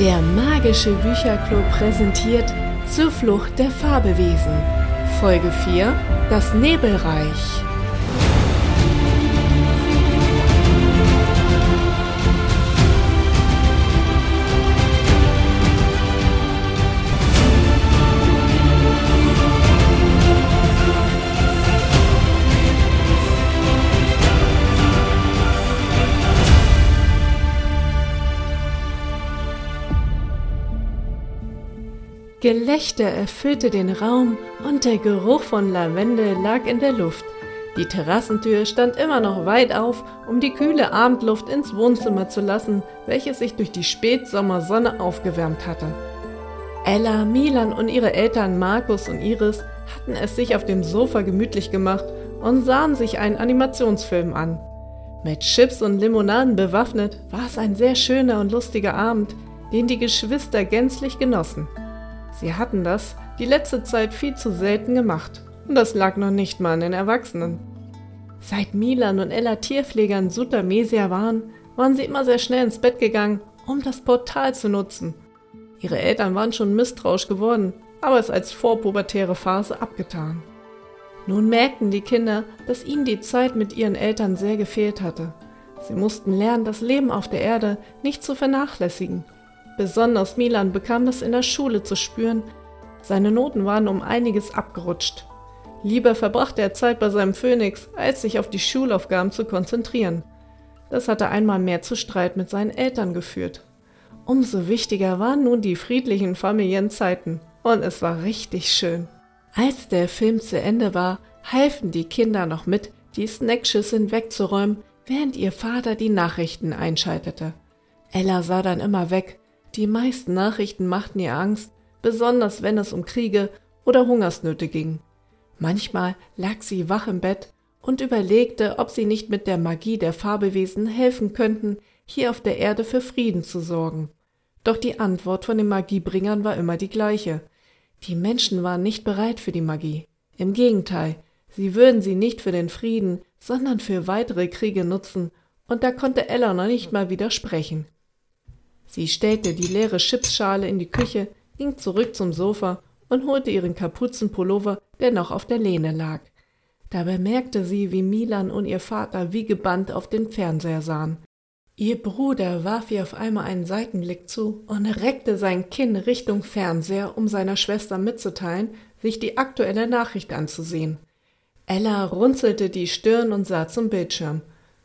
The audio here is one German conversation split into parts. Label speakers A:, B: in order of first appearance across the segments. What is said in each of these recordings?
A: Der magische Bücherclub präsentiert Zur Flucht der Fabelwesen. Folge 4 Das Nebelreich. Gelächter erfüllte den Raum und der Geruch von Lavendel lag in der Luft. Die Terrassentür stand immer noch weit auf, um die kühle Abendluft ins Wohnzimmer zu lassen, welches sich durch die Spätsommersonne aufgewärmt hatte. Ella, Milan und ihre Eltern Markus und Iris hatten es sich auf dem Sofa gemütlich gemacht und sahen sich einen Animationsfilm an. Mit Chips und Limonaden bewaffnet war es ein sehr schöner und lustiger Abend, den die Geschwister gänzlich genossen. Sie hatten das die letzte Zeit viel zu selten gemacht. Und das lag noch nicht mal an den Erwachsenen. Seit Milan und Ella Tierpfleger in Sutamesia waren, waren sie immer sehr schnell ins Bett gegangen, um das Portal zu nutzen. Ihre Eltern waren schon misstrauisch geworden, aber es als vorpubertäre Phase abgetan. Nun merkten die Kinder, dass ihnen die Zeit mit ihren Eltern sehr gefehlt hatte. Sie mussten lernen, das Leben auf der Erde nicht zu vernachlässigen Besonders Milan bekam das in der Schule zu spüren. Seine Noten waren um einiges abgerutscht. Lieber verbrachte er Zeit bei seinem Phönix, als sich auf die Schulaufgaben zu konzentrieren. Das hatte einmal mehr zu Streit mit seinen Eltern geführt. Umso wichtiger waren nun die friedlichen Familienzeiten, und es war richtig schön. Als der Film zu Ende war, halfen die Kinder noch mit, die Snackschüsseln wegzuräumen, während ihr Vater die Nachrichten einschaltete. Ella sah dann immer weg, die meisten Nachrichten machten ihr Angst, besonders wenn es um Kriege oder Hungersnöte ging. Manchmal lag sie wach im Bett und überlegte, ob sie nicht mit der Magie der Fabelwesen helfen könnten, hier auf der Erde für Frieden zu sorgen. Doch die Antwort von den Magiebringern war immer die gleiche. Die Menschen waren nicht bereit für die Magie. Im Gegenteil, sie würden sie nicht für den Frieden, sondern für weitere Kriege nutzen, und da konnte Ella noch nicht mal widersprechen. Sie stellte die leere Chipsschale in die Küche, ging zurück zum Sofa und holte ihren Kapuzenpullover, der noch auf der Lehne lag. Da bemerkte sie, wie Milan und ihr Vater wie gebannt auf den Fernseher sahen. Ihr Bruder warf ihr auf einmal einen Seitenblick zu und reckte sein Kinn Richtung Fernseher, um seiner Schwester mitzuteilen, sich die aktuelle Nachricht anzusehen. Ella runzelte die Stirn und sah zum Bildschirm.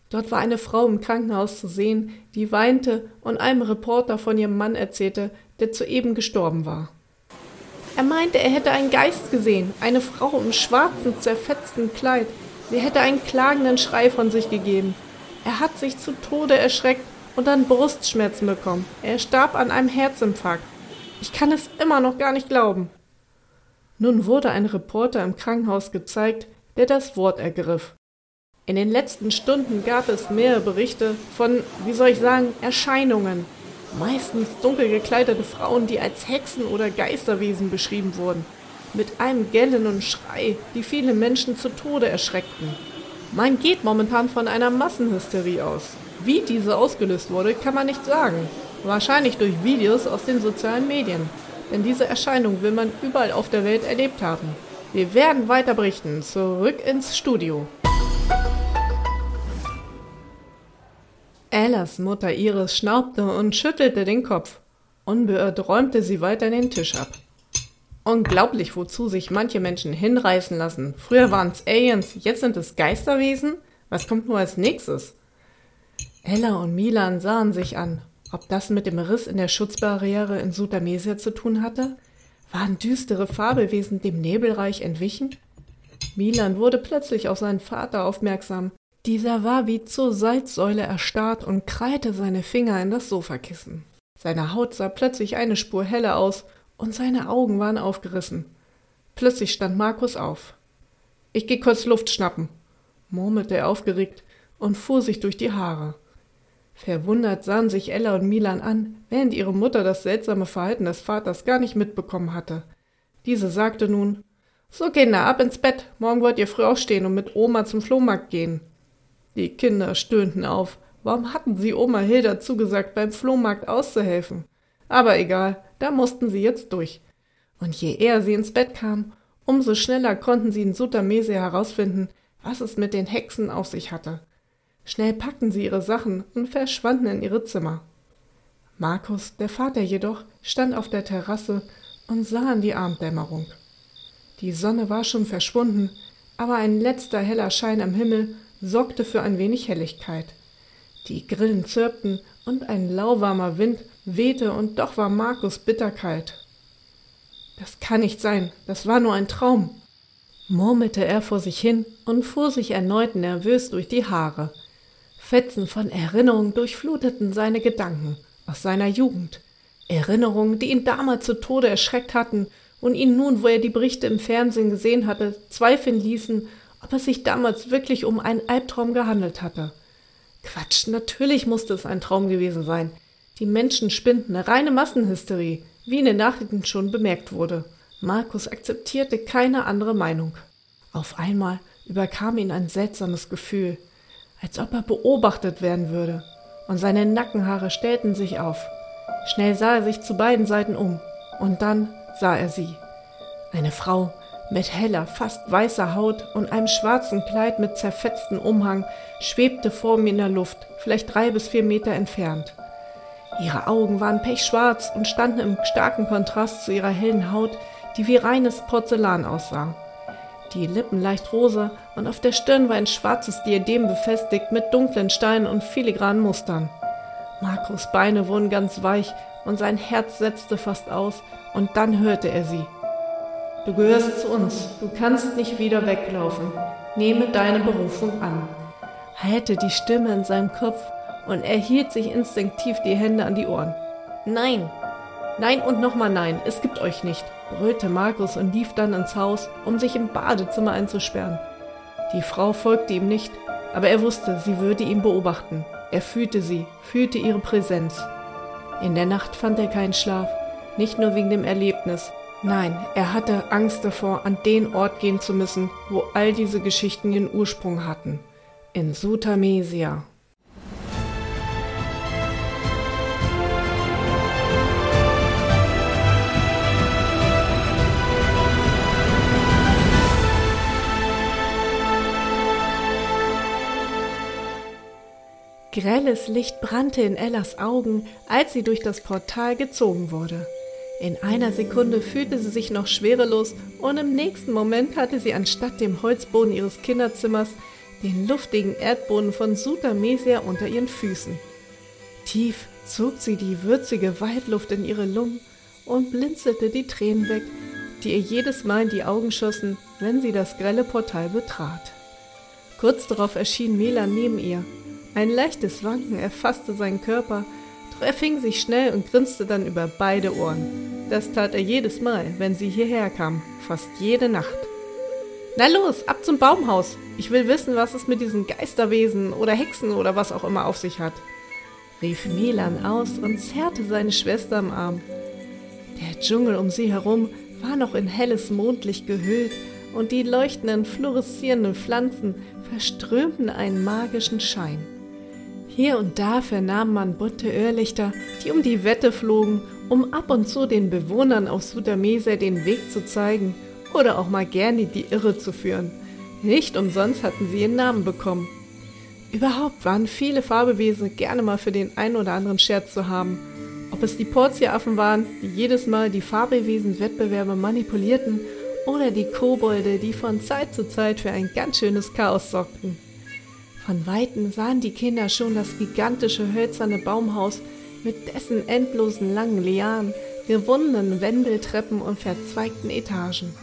A: Dort war eine Frau im Krankenhaus zu sehen, die weinte und einem Reporter von ihrem Mann erzählte, der zu eben gestorben war. Er meinte, er hätte einen Geist gesehen, eine Frau im schwarzen, zerfetzten Kleid. Sie hätte einen klagenden Schrei von sich gegeben. Er hat sich zu Tode erschreckt und dann Brustschmerzen bekommen. Er starb an einem Herzinfarkt. Ich kann es immer noch gar nicht glauben. Nun wurde ein Reporter im Krankenhaus gezeigt, der das Wort ergriff. In den letzten Stunden gab es mehrere Berichte von, wie soll ich sagen, Erscheinungen. Meistens dunkel gekleidete Frauen, die als Hexen oder Geisterwesen beschrieben wurden. Mit einem Gellen und Schrei, die viele Menschen zu Tode erschreckten. Man geht momentan von einer Massenhysterie aus. Wie diese ausgelöst wurde, kann man nicht sagen. Wahrscheinlich durch Videos aus den sozialen Medien. Denn diese Erscheinung will man überall auf der Welt erlebt haben. Wir werden weiter berichten. Zurück ins Studio. Ellas Mutter Iris schnaubte und schüttelte den Kopf. Unbeirrt räumte sie weiter den Tisch ab. Unglaublich, wozu sich manche Menschen hinreißen lassen. Früher waren es Aliens, jetzt sind es Geisterwesen? Was kommt nur als nächstes? Ella und Milan sahen sich an. Ob das mit dem Riss in der Schutzbarriere in Sutamesia zu tun hatte? Waren düstere Fabelwesen dem Nebelreich entwichen? Milan wurde plötzlich auf seinen Vater aufmerksam, dieser war wie zur Salzsäule erstarrt und krallte seine Finger in das Sofakissen. Seine Haut sah plötzlich eine Spur heller aus und seine Augen waren aufgerissen. Plötzlich stand Markus auf. Ich geh kurz Luft schnappen, murmelte er aufgeregt und fuhr sich durch die Haare. Verwundert sahen sich Ella und Milan an, während ihre Mutter das seltsame Verhalten des Vaters gar nicht mitbekommen hatte. Diese sagte nun So, Kinder, ab ins Bett. Morgen wollt ihr früh aufstehen und mit Oma zum Flohmarkt gehen. Die Kinder stöhnten auf. Warum hatten sie Oma Hilda zugesagt, beim Flohmarkt auszuhelfen? Aber egal, da mussten sie jetzt durch. Und je eher sie ins Bett kamen, umso schneller konnten sie in Sutamese herausfinden, was es mit den Hexen auf sich hatte. Schnell packten sie ihre Sachen und verschwanden in ihre Zimmer. Markus, der Vater jedoch, stand auf der Terrasse und sah in die Abenddämmerung. Die Sonne war schon verschwunden, aber ein letzter heller Schein am Himmel sorgte für ein wenig Helligkeit. Die Grillen zirpten und ein lauwarmer Wind wehte und doch war Markus bitterkalt. Das kann nicht sein, das war nur ein Traum, murmelte er vor sich hin und fuhr sich erneut nervös durch die Haare. Fetzen von Erinnerung durchfluteten seine Gedanken aus seiner Jugend. Erinnerungen, die ihn damals zu Tode erschreckt hatten und ihn nun, wo er die Berichte im Fernsehen gesehen hatte, zweifeln ließen, ob es sich damals wirklich um einen Albtraum gehandelt hatte. Quatsch, natürlich musste es ein Traum gewesen sein. Die Menschen spinnten eine reine Massenhysterie, wie in den Nachrichten schon bemerkt wurde. Markus akzeptierte keine andere Meinung. Auf einmal überkam ihn ein seltsames Gefühl, als ob er beobachtet werden würde, und seine Nackenhaare stellten sich auf. Schnell sah er sich zu beiden Seiten um, und dann sah er sie. Eine Frau mit heller, fast weißer Haut und einem schwarzen Kleid mit zerfetztem Umhang schwebte vor mir in der Luft, vielleicht drei bis vier Meter entfernt. Ihre Augen waren pechschwarz und standen im starken Kontrast zu ihrer hellen Haut, die wie reines Porzellan aussah. Die Lippen leicht rosa und auf der Stirn war ein schwarzes Diadem befestigt mit dunklen Steinen und filigranen Mustern. Markus Beine wurden ganz weich und sein Herz setzte fast aus, und dann hörte er sie. Du gehörst zu uns, du kannst nicht wieder weglaufen. Nehme deine Berufung an. Hallte die Stimme in seinem Kopf und er hielt sich instinktiv die Hände an die Ohren. Nein, nein und nochmal nein, es gibt euch nicht, brüllte Markus und lief dann ins Haus, um sich im Badezimmer einzusperren. Die Frau folgte ihm nicht, aber er wusste, sie würde ihn beobachten. Er fühlte sie, fühlte ihre Präsenz. In der Nacht fand er keinen Schlaf, nicht nur wegen dem Erlebnis. Nein, er hatte Angst davor, an den Ort gehen zu müssen, wo all diese Geschichten ihren Ursprung hatten. In Sutamesia. Grelles Licht brannte in Ellas Augen, als sie durch das Portal gezogen wurde. In einer Sekunde fühlte sie sich noch schwerelos und im nächsten Moment hatte sie anstatt dem Holzboden ihres Kinderzimmers den luftigen Erdboden von Sutamesia unter ihren Füßen. Tief zog sie die würzige Waldluft in ihre Lungen und blinzelte die Tränen weg, die ihr jedes Mal in die Augen schossen, wenn sie das grelle Portal betrat. Kurz darauf erschien Mela neben ihr ein leichtes Wanken erfasste seinen Körper, er fing sich schnell und grinste dann über beide Ohren. Das tat er jedes Mal, wenn sie hierher kam, fast jede Nacht. Na los, ab zum Baumhaus. Ich will wissen, was es mit diesen Geisterwesen oder Hexen oder was auch immer auf sich hat, rief Milan aus und zerrte seine Schwester am Arm. Der Dschungel um sie herum war noch in helles Mondlicht gehüllt und die leuchtenden, fluoreszierenden Pflanzen verströmten einen magischen Schein. Hier und da vernahm man bunte Irrlichter, die um die Wette flogen, um ab und zu den Bewohnern auf Sudamese den Weg zu zeigen oder auch mal gerne die Irre zu führen. Nicht umsonst hatten sie ihren Namen bekommen. Überhaupt waren viele Farbewesen gerne mal für den einen oder anderen Scherz zu haben. Ob es die Portieraffen waren, die jedes Mal die Farbewesen-Wettbewerbe manipulierten, oder die Kobolde, die von Zeit zu Zeit für ein ganz schönes Chaos sorgten. Von weitem sahen die Kinder schon das gigantische hölzerne Baumhaus mit dessen endlosen langen Lianen, gewundenen Wendeltreppen und verzweigten Etagen.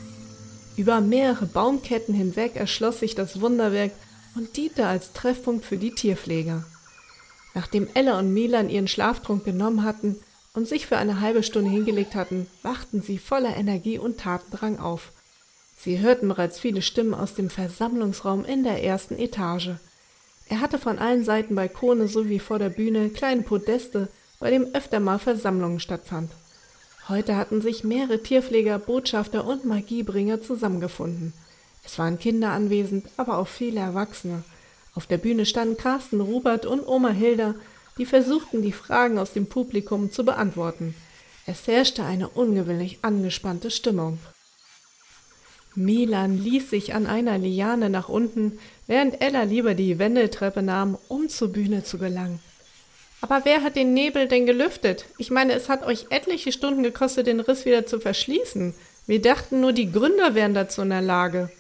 A: Über mehrere Baumketten hinweg erschloss sich das Wunderwerk und diente als Treffpunkt für die Tierpfleger. Nachdem Ella und Milan ihren Schlaftrunk genommen hatten und sich für eine halbe Stunde hingelegt hatten, wachten sie voller Energie und Tatendrang auf. Sie hörten bereits viele Stimmen aus dem Versammlungsraum in der ersten Etage. Er hatte von allen Seiten Balkone sowie vor der Bühne kleine Podeste, bei dem öfter mal Versammlungen stattfand. Heute hatten sich mehrere Tierpfleger, Botschafter und Magiebringer zusammengefunden. Es waren Kinder anwesend, aber auch viele Erwachsene. Auf der Bühne standen Carsten Rubert und Oma Hilda, die versuchten, die Fragen aus dem Publikum zu beantworten. Es herrschte eine ungewöhnlich angespannte Stimmung. Milan ließ sich an einer Liane nach unten, während Ella lieber die Wendeltreppe nahm, um zur Bühne zu gelangen. Aber wer hat den Nebel denn gelüftet? Ich meine, es hat euch etliche Stunden gekostet, den Riss wieder zu verschließen. Wir dachten nur, die Gründer wären dazu in der Lage,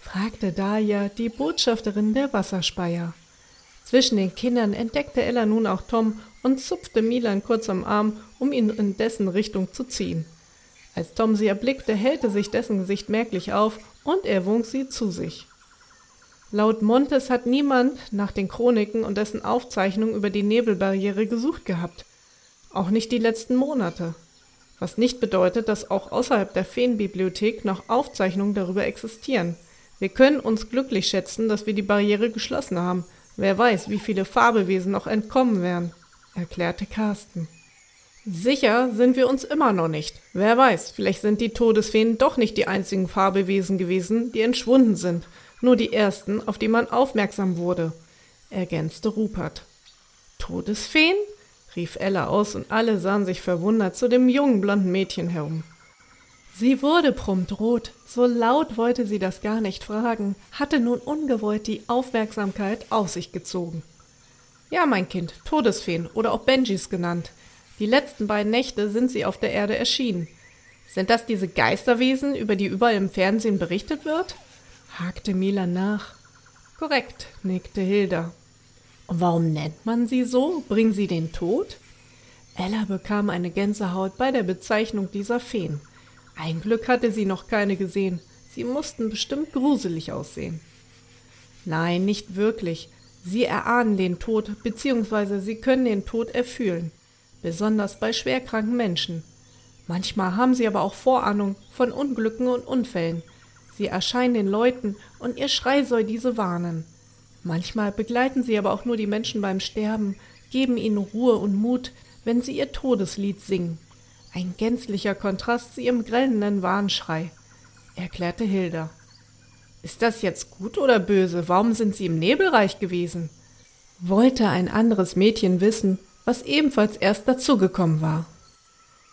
A: fragte Dahlia, die Botschafterin der Wasserspeier. Zwischen den Kindern entdeckte Ella nun auch Tom und zupfte Milan kurz am Arm, um ihn in dessen Richtung zu ziehen. Als Tom sie erblickte, hellte sich dessen Gesicht merklich auf und er wunk sie zu sich. Laut Montes hat niemand nach den Chroniken und dessen Aufzeichnungen über die Nebelbarriere gesucht gehabt. Auch nicht die letzten Monate. Was nicht bedeutet, dass auch außerhalb der Feenbibliothek noch Aufzeichnungen darüber existieren. Wir können uns glücklich schätzen, dass wir die Barriere geschlossen haben. Wer weiß, wie viele Fabelwesen noch entkommen wären, erklärte Carsten. Sicher sind wir uns immer noch nicht. Wer weiß, vielleicht sind die Todesfeen doch nicht die einzigen Fabelwesen gewesen, die entschwunden sind, nur die ersten, auf die man aufmerksam wurde, ergänzte Rupert. Todesfeen? rief Ella aus und alle sahen sich verwundert zu dem jungen blonden Mädchen herum. Sie wurde prompt rot, so laut wollte sie das gar nicht fragen, hatte nun ungewollt die Aufmerksamkeit auf sich gezogen. Ja, mein Kind, Todesfeen oder auch Benjis genannt, die letzten beiden Nächte sind sie auf der Erde erschienen. Sind das diese Geisterwesen, über die überall im Fernsehen berichtet wird? hakte Milan nach. Korrekt, nickte Hilda. Und warum nennt man sie so? Bringen sie den Tod? Ella bekam eine Gänsehaut bei der Bezeichnung dieser Feen. Ein Glück hatte sie noch keine gesehen. Sie mussten bestimmt gruselig aussehen. Nein, nicht wirklich. Sie erahnen den Tod, beziehungsweise sie können den Tod erfühlen besonders bei schwerkranken Menschen. Manchmal haben sie aber auch Vorahnung von Unglücken und Unfällen. Sie erscheinen den Leuten und ihr Schrei soll diese warnen. Manchmal begleiten sie aber auch nur die Menschen beim Sterben, geben ihnen Ruhe und Mut, wenn sie ihr Todeslied singen. Ein gänzlicher Kontrast zu ihrem grellenden Warnschrei, erklärte Hilda. Ist das jetzt gut oder böse? Warum sind sie im Nebelreich gewesen? Wollte ein anderes Mädchen wissen, was ebenfalls erst dazugekommen war.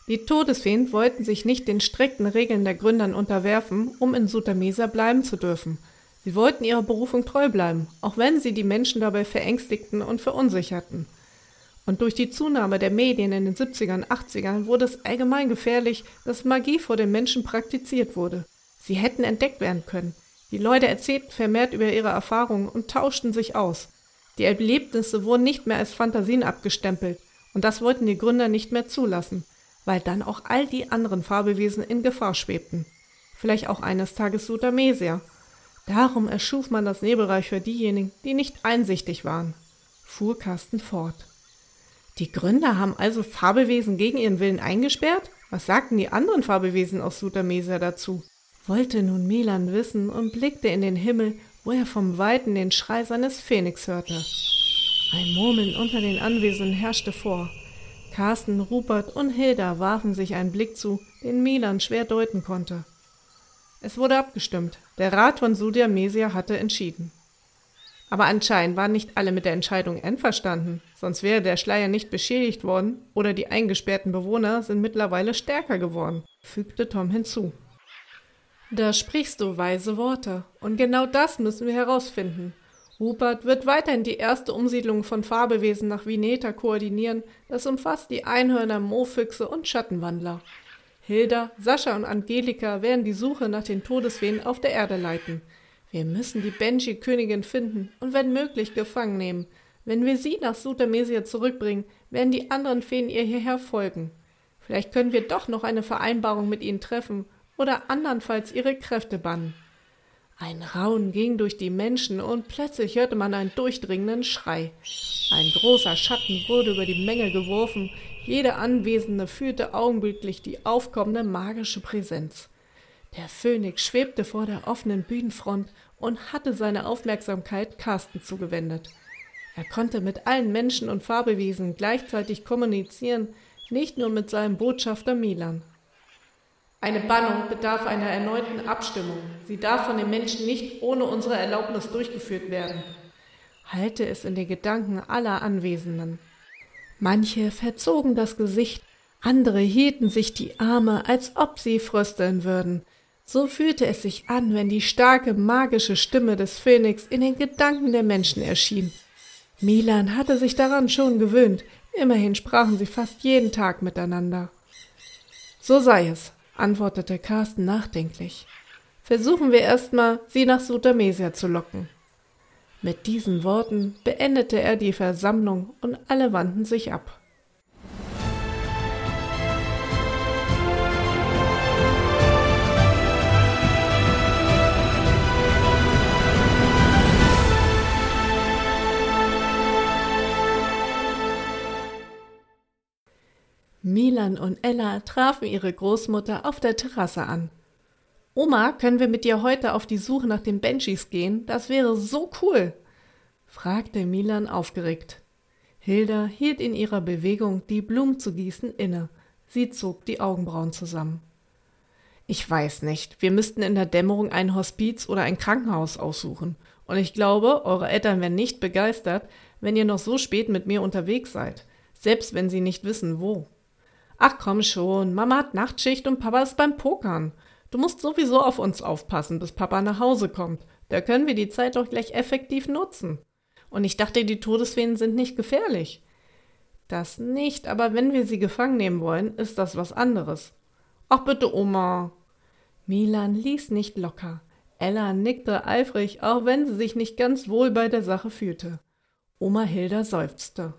A: Die Todesfeen wollten sich nicht den strikten Regeln der Gründern unterwerfen, um in Sutamesa bleiben zu dürfen. Sie wollten ihrer Berufung treu bleiben, auch wenn sie die Menschen dabei verängstigten und verunsicherten. Und durch die Zunahme der Medien in den 70ern und 80ern wurde es allgemein gefährlich, dass Magie vor den Menschen praktiziert wurde. Sie hätten entdeckt werden können. Die Leute erzählten vermehrt über ihre Erfahrungen und tauschten sich aus. Die Erlebnisse wurden nicht mehr als Fantasien abgestempelt, und das wollten die Gründer nicht mehr zulassen, weil dann auch all die anderen Fabelwesen in Gefahr schwebten. Vielleicht auch eines Tages Sutamesia. Darum erschuf man das Nebelreich für diejenigen, die nicht einsichtig waren, fuhr Carsten fort. Die Gründer haben also Fabelwesen gegen ihren Willen eingesperrt? Was sagten die anderen Fabelwesen aus Sutamesia dazu? Wollte nun Milan wissen und blickte in den Himmel, wo er vom Weiten den Schrei seines Phönix hörte. Ein Murmeln unter den Anwesenden herrschte vor. Carsten, Rupert und Hilda warfen sich einen Blick zu, den Milan schwer deuten konnte. Es wurde abgestimmt. Der Rat von Sudiamesia hatte entschieden. Aber anscheinend waren nicht alle mit der Entscheidung einverstanden, sonst wäre der Schleier nicht beschädigt worden oder die eingesperrten Bewohner sind mittlerweile stärker geworden, fügte Tom hinzu. Da sprichst du weise Worte. Und genau das müssen wir herausfinden. Rupert wird weiterhin die erste Umsiedlung von Fabelwesen nach Vineta koordinieren. Das umfasst die Einhörner, Mofüchse und Schattenwandler. Hilda, Sascha und Angelika werden die Suche nach den Todeswehen auf der Erde leiten. Wir müssen die Benji-Königin finden und wenn möglich gefangen nehmen. Wenn wir sie nach Sutamesia zurückbringen, werden die anderen Feen ihr hierher folgen. Vielleicht können wir doch noch eine Vereinbarung mit ihnen treffen oder andernfalls ihre Kräfte bannen. Ein Raunen ging durch die Menschen und plötzlich hörte man einen durchdringenden Schrei. Ein großer Schatten wurde über die Menge geworfen, jeder Anwesende fühlte augenblicklich die aufkommende magische Präsenz. Der Phönix schwebte vor der offenen Bühnenfront und hatte seine Aufmerksamkeit Carsten zugewendet. Er konnte mit allen Menschen und Fabelwesen gleichzeitig kommunizieren, nicht nur mit seinem Botschafter Milan. Eine Bannung bedarf einer erneuten Abstimmung. Sie darf von den Menschen nicht ohne unsere Erlaubnis durchgeführt werden. Halte es in den Gedanken aller Anwesenden. Manche verzogen das Gesicht, Andere hielten sich die Arme, als ob sie frösteln würden. So fühlte es sich an, wenn die starke, magische Stimme des Phönix in den Gedanken der Menschen erschien. Milan hatte sich daran schon gewöhnt, immerhin sprachen sie fast jeden Tag miteinander. So sei es, antwortete Carsten nachdenklich. Versuchen wir erstmal, sie nach Sutamesia zu locken. Mit diesen Worten beendete er die Versammlung und alle wandten sich ab. Milan und Ella trafen ihre Großmutter auf der Terrasse an. Oma, können wir mit dir heute auf die Suche nach den Banshees gehen? Das wäre so cool, fragte Milan aufgeregt. Hilda hielt in ihrer Bewegung, die Blumen zu gießen, inne. Sie zog die Augenbrauen zusammen. Ich weiß nicht. Wir müssten in der Dämmerung ein Hospiz oder ein Krankenhaus aussuchen. Und ich glaube, eure Eltern wären nicht begeistert, wenn ihr noch so spät mit mir unterwegs seid, selbst wenn sie nicht wissen, wo. Ach komm schon, Mama hat Nachtschicht und Papa ist beim Pokern. Du musst sowieso auf uns aufpassen, bis Papa nach Hause kommt. Da können wir die Zeit doch gleich effektiv nutzen. Und ich dachte, die Todesfeen sind nicht gefährlich. Das nicht, aber wenn wir sie gefangen nehmen wollen, ist das was anderes. Ach bitte, Oma. Milan ließ nicht locker. Ella nickte eifrig, auch wenn sie sich nicht ganz wohl bei der Sache fühlte. Oma Hilda seufzte.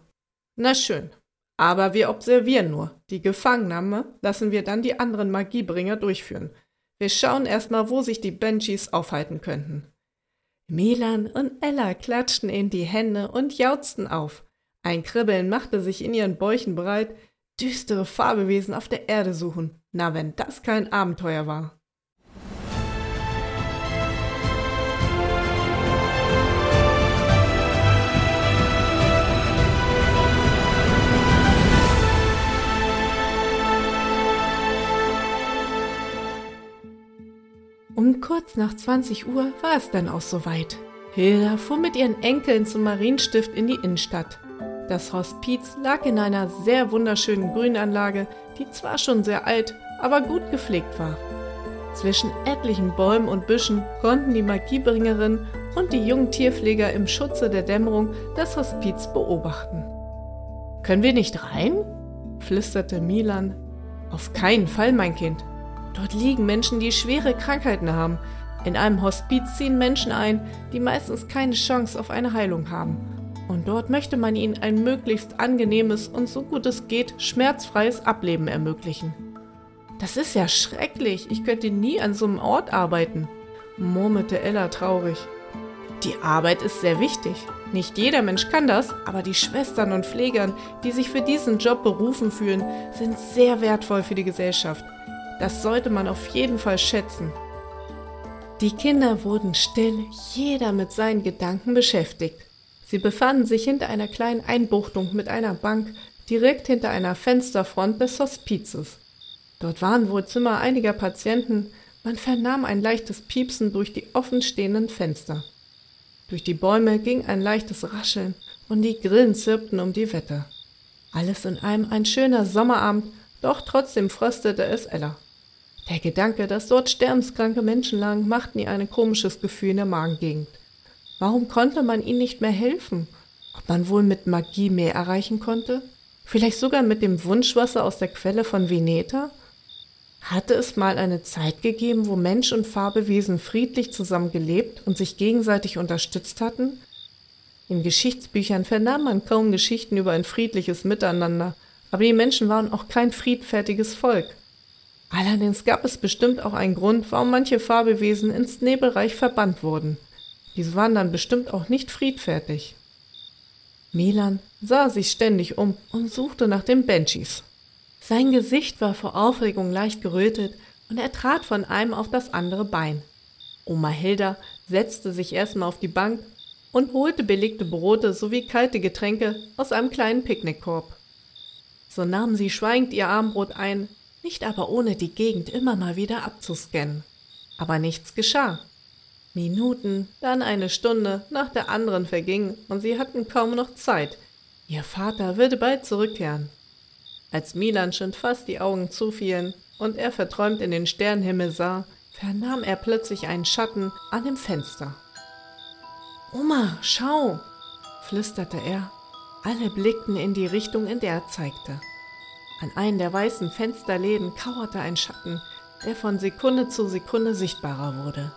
A: Na schön, aber wir observieren nur. Die Gefangennahme lassen wir dann die anderen Magiebringer durchführen. Wir schauen erstmal, wo sich die Banshees aufhalten könnten. Milan und Ella klatschten in die Hände und jauzten auf. Ein Kribbeln machte sich in ihren Bäuchen breit. Düstere Farbewesen auf der Erde suchen. Na, wenn das kein Abenteuer war. Um kurz nach 20 Uhr war es dann auch soweit. Hilda fuhr mit ihren Enkeln zum Marienstift in die Innenstadt. Das Hospiz lag in einer sehr wunderschönen Grünanlage, die zwar schon sehr alt, aber gut gepflegt war. Zwischen etlichen Bäumen und Büschen konnten die Magiebringerin und die jungen Tierpfleger im Schutze der Dämmerung das Hospiz beobachten. Können wir nicht rein? flüsterte Milan. Auf keinen Fall, mein Kind. Dort liegen Menschen, die schwere Krankheiten haben. In einem Hospiz ziehen Menschen ein, die meistens keine Chance auf eine Heilung haben. Und dort möchte man ihnen ein möglichst angenehmes und so gut es geht schmerzfreies Ableben ermöglichen. Das ist ja schrecklich. Ich könnte nie an so einem Ort arbeiten, murmelte Ella traurig. Die Arbeit ist sehr wichtig. Nicht jeder Mensch kann das, aber die Schwestern und Pflegern, die sich für diesen Job berufen fühlen, sind sehr wertvoll für die Gesellschaft. Das sollte man auf jeden Fall schätzen. Die Kinder wurden still, jeder mit seinen Gedanken beschäftigt. Sie befanden sich hinter einer kleinen Einbuchtung mit einer Bank direkt hinter einer Fensterfront des Hospizes. Dort waren wohl Zimmer einiger Patienten, man vernahm ein leichtes Piepsen durch die offenstehenden Fenster. Durch die Bäume ging ein leichtes Rascheln und die Grillen zirpten um die Wette. Alles in allem ein schöner Sommerabend, doch trotzdem fröstete es Ella. Der Gedanke, dass dort sterbenskranke Menschen lagen, machte ihr ein komisches Gefühl in der Magengegend. Warum konnte man ihnen nicht mehr helfen? Ob man wohl mit Magie mehr erreichen konnte? Vielleicht sogar mit dem Wunschwasser aus der Quelle von Veneta? Hatte es mal eine Zeit gegeben, wo Mensch und Farbewesen friedlich zusammen gelebt und sich gegenseitig unterstützt hatten? In Geschichtsbüchern vernahm man kaum Geschichten über ein friedliches Miteinander, aber die Menschen waren auch kein friedfertiges Volk. Allerdings gab es bestimmt auch einen Grund, warum manche Fabelwesen ins Nebelreich verbannt wurden. Diese waren dann bestimmt auch nicht friedfertig. Milan sah sich ständig um und suchte nach den Banshees. Sein Gesicht war vor Aufregung leicht gerötet und er trat von einem auf das andere Bein. Oma Hilda setzte sich erstmal auf die Bank und holte belegte Brote sowie kalte Getränke aus einem kleinen Picknickkorb. So nahm sie schweigend ihr Armbrot ein, nicht aber ohne die Gegend immer mal wieder abzuscannen. Aber nichts geschah. Minuten, dann eine Stunde nach der anderen vergingen und sie hatten kaum noch Zeit. Ihr Vater würde bald zurückkehren. Als Milan schon fast die Augen zufielen und er verträumt in den Sternenhimmel sah, vernahm er plötzlich einen Schatten an dem Fenster. Oma, schau, flüsterte er. Alle blickten in die Richtung, in der er zeigte. An einen der weißen Fensterläden kauerte ein Schatten, der von Sekunde zu Sekunde sichtbarer wurde.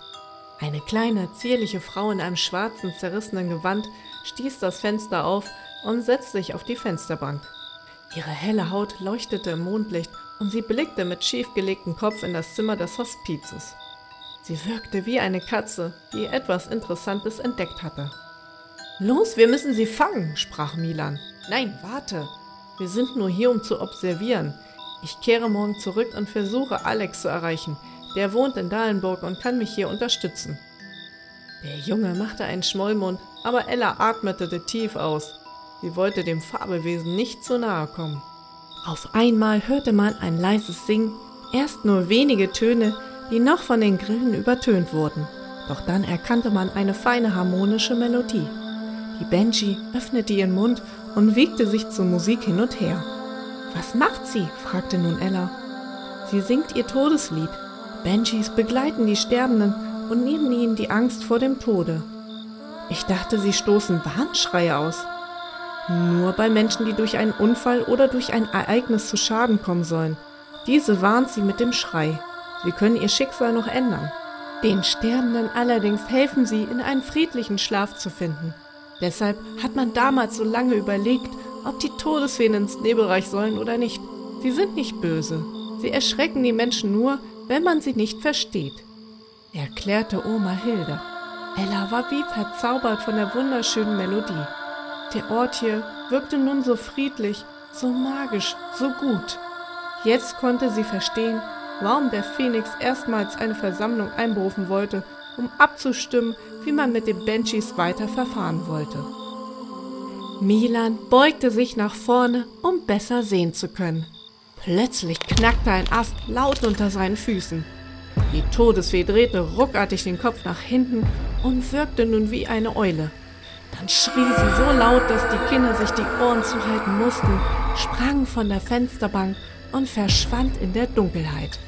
A: Eine kleine, zierliche Frau in einem schwarzen, zerrissenen Gewand stieß das Fenster auf und setzte sich auf die Fensterbank. Ihre helle Haut leuchtete im Mondlicht und sie blickte mit schiefgelegtem Kopf in das Zimmer des Hospizes. Sie wirkte wie eine Katze, die etwas Interessantes entdeckt hatte. Los, wir müssen sie fangen, sprach Milan. Nein, warte. Wir sind nur hier, um zu observieren. Ich kehre morgen zurück und versuche, Alex zu erreichen. Der wohnt in Dahlenburg und kann mich hier unterstützen. Der Junge machte einen Schmollmund, aber Ella atmete tief aus. Sie wollte dem Fabelwesen nicht zu nahe kommen. Auf einmal hörte man ein leises Singen, erst nur wenige Töne, die noch von den Grillen übertönt wurden. Doch dann erkannte man eine feine harmonische Melodie. Die Banshee öffnete ihren Mund und wiegte sich zur Musik hin und her. Was macht sie? fragte nun Ella. Sie singt ihr Todeslied. Banshees begleiten die Sterbenden und nehmen ihnen die Angst vor dem Tode. Ich dachte, sie stoßen Warnschreie aus. Nur bei Menschen, die durch einen Unfall oder durch ein Ereignis zu Schaden kommen sollen. Diese warnt sie mit dem Schrei. Sie können ihr Schicksal noch ändern. Den Sterbenden allerdings helfen sie, in einen friedlichen Schlaf zu finden. Deshalb hat man damals so lange überlegt, ob die Todesfeen ins Nebelreich sollen oder nicht. Sie sind nicht böse. Sie erschrecken die Menschen nur, wenn man sie nicht versteht, erklärte Oma Hilde. Ella war wie verzaubert von der wunderschönen Melodie. Der Ort hier wirkte nun so friedlich, so magisch, so gut. Jetzt konnte sie verstehen, warum der Phönix erstmals eine Versammlung einberufen wollte, um abzustimmen, wie man mit den Banshees weiter verfahren wollte. Milan beugte sich nach vorne, um besser sehen zu können. Plötzlich knackte ein Ast laut unter seinen Füßen. Die Todesfee drehte ruckartig den Kopf nach hinten und wirkte nun wie eine Eule. Dann schrie sie so laut, dass die Kinder sich die Ohren zuhalten mussten, sprang von der Fensterbank und verschwand in der Dunkelheit.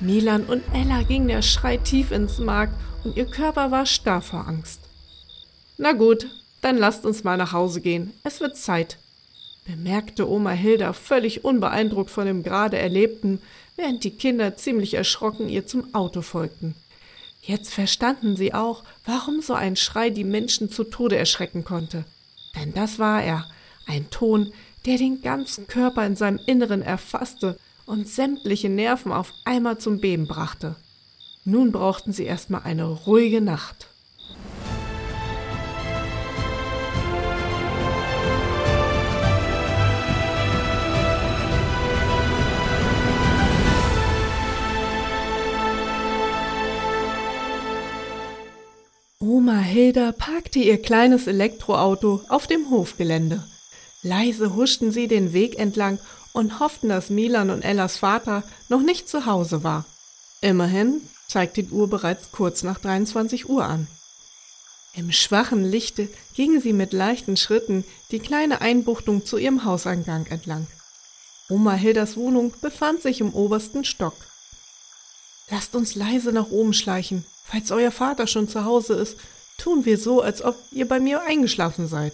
A: Milan und Ella ging der Schrei tief ins Mark und ihr Körper war starr vor Angst. Na gut, dann lasst uns mal nach Hause gehen. Es wird Zeit, bemerkte Oma Hilda völlig unbeeindruckt von dem gerade Erlebten, während die Kinder ziemlich erschrocken ihr zum Auto folgten. Jetzt verstanden sie auch, warum so ein Schrei die Menschen zu Tode erschrecken konnte. Denn das war er, ein Ton, der den ganzen Körper in seinem Inneren erfasste und sämtliche Nerven auf einmal zum Beben brachte. Nun brauchten sie erstmal eine ruhige Nacht. Oma Hilda parkte ihr kleines Elektroauto auf dem Hofgelände. Leise huschten sie den Weg entlang und hofften, dass Milan und Ellas Vater noch nicht zu Hause war. Immerhin zeigte die Uhr bereits kurz nach 23 Uhr an. Im schwachen Lichte gingen sie mit leichten Schritten die kleine Einbuchtung zu ihrem Hauseingang entlang. Oma Hildas Wohnung befand sich im obersten Stock. Lasst uns leise nach oben schleichen, Falls euer Vater schon zu Hause ist, tun wir so, als ob ihr bei mir eingeschlafen seid,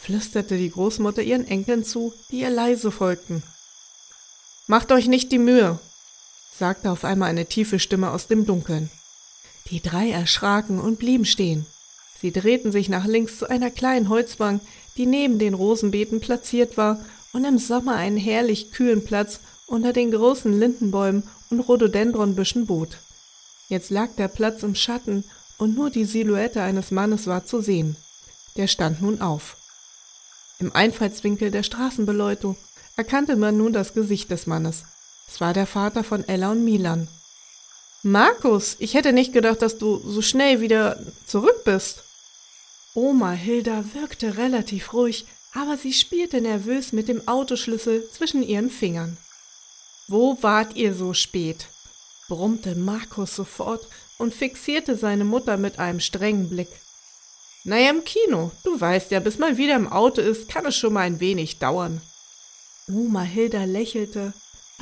A: flüsterte die Großmutter ihren Enkeln zu, die ihr leise folgten. Macht euch nicht die Mühe, sagte auf einmal eine tiefe Stimme aus dem Dunkeln. Die drei erschraken und blieben stehen. Sie drehten sich nach links zu einer kleinen Holzbank, die neben den Rosenbeeten platziert war und im Sommer einen herrlich kühlen Platz unter den großen Lindenbäumen und Rhododendronbüschen bot. Jetzt lag der Platz im Schatten und nur die Silhouette eines Mannes war zu sehen. Der stand nun auf. Im Einfallswinkel der Straßenbeleuchtung erkannte man nun das Gesicht des Mannes. Es war der Vater von Ella und Milan. Markus, ich hätte nicht gedacht, dass du so schnell wieder zurück bist. Oma Hilda wirkte relativ ruhig, aber sie spielte nervös mit dem Autoschlüssel zwischen ihren Fingern. Wo wart ihr so spät? brummte Markus sofort und fixierte seine Mutter mit einem strengen Blick. Naja, im Kino. Du weißt ja, bis man wieder im Auto ist, kann es schon mal ein wenig dauern. Oma Hilda lächelte,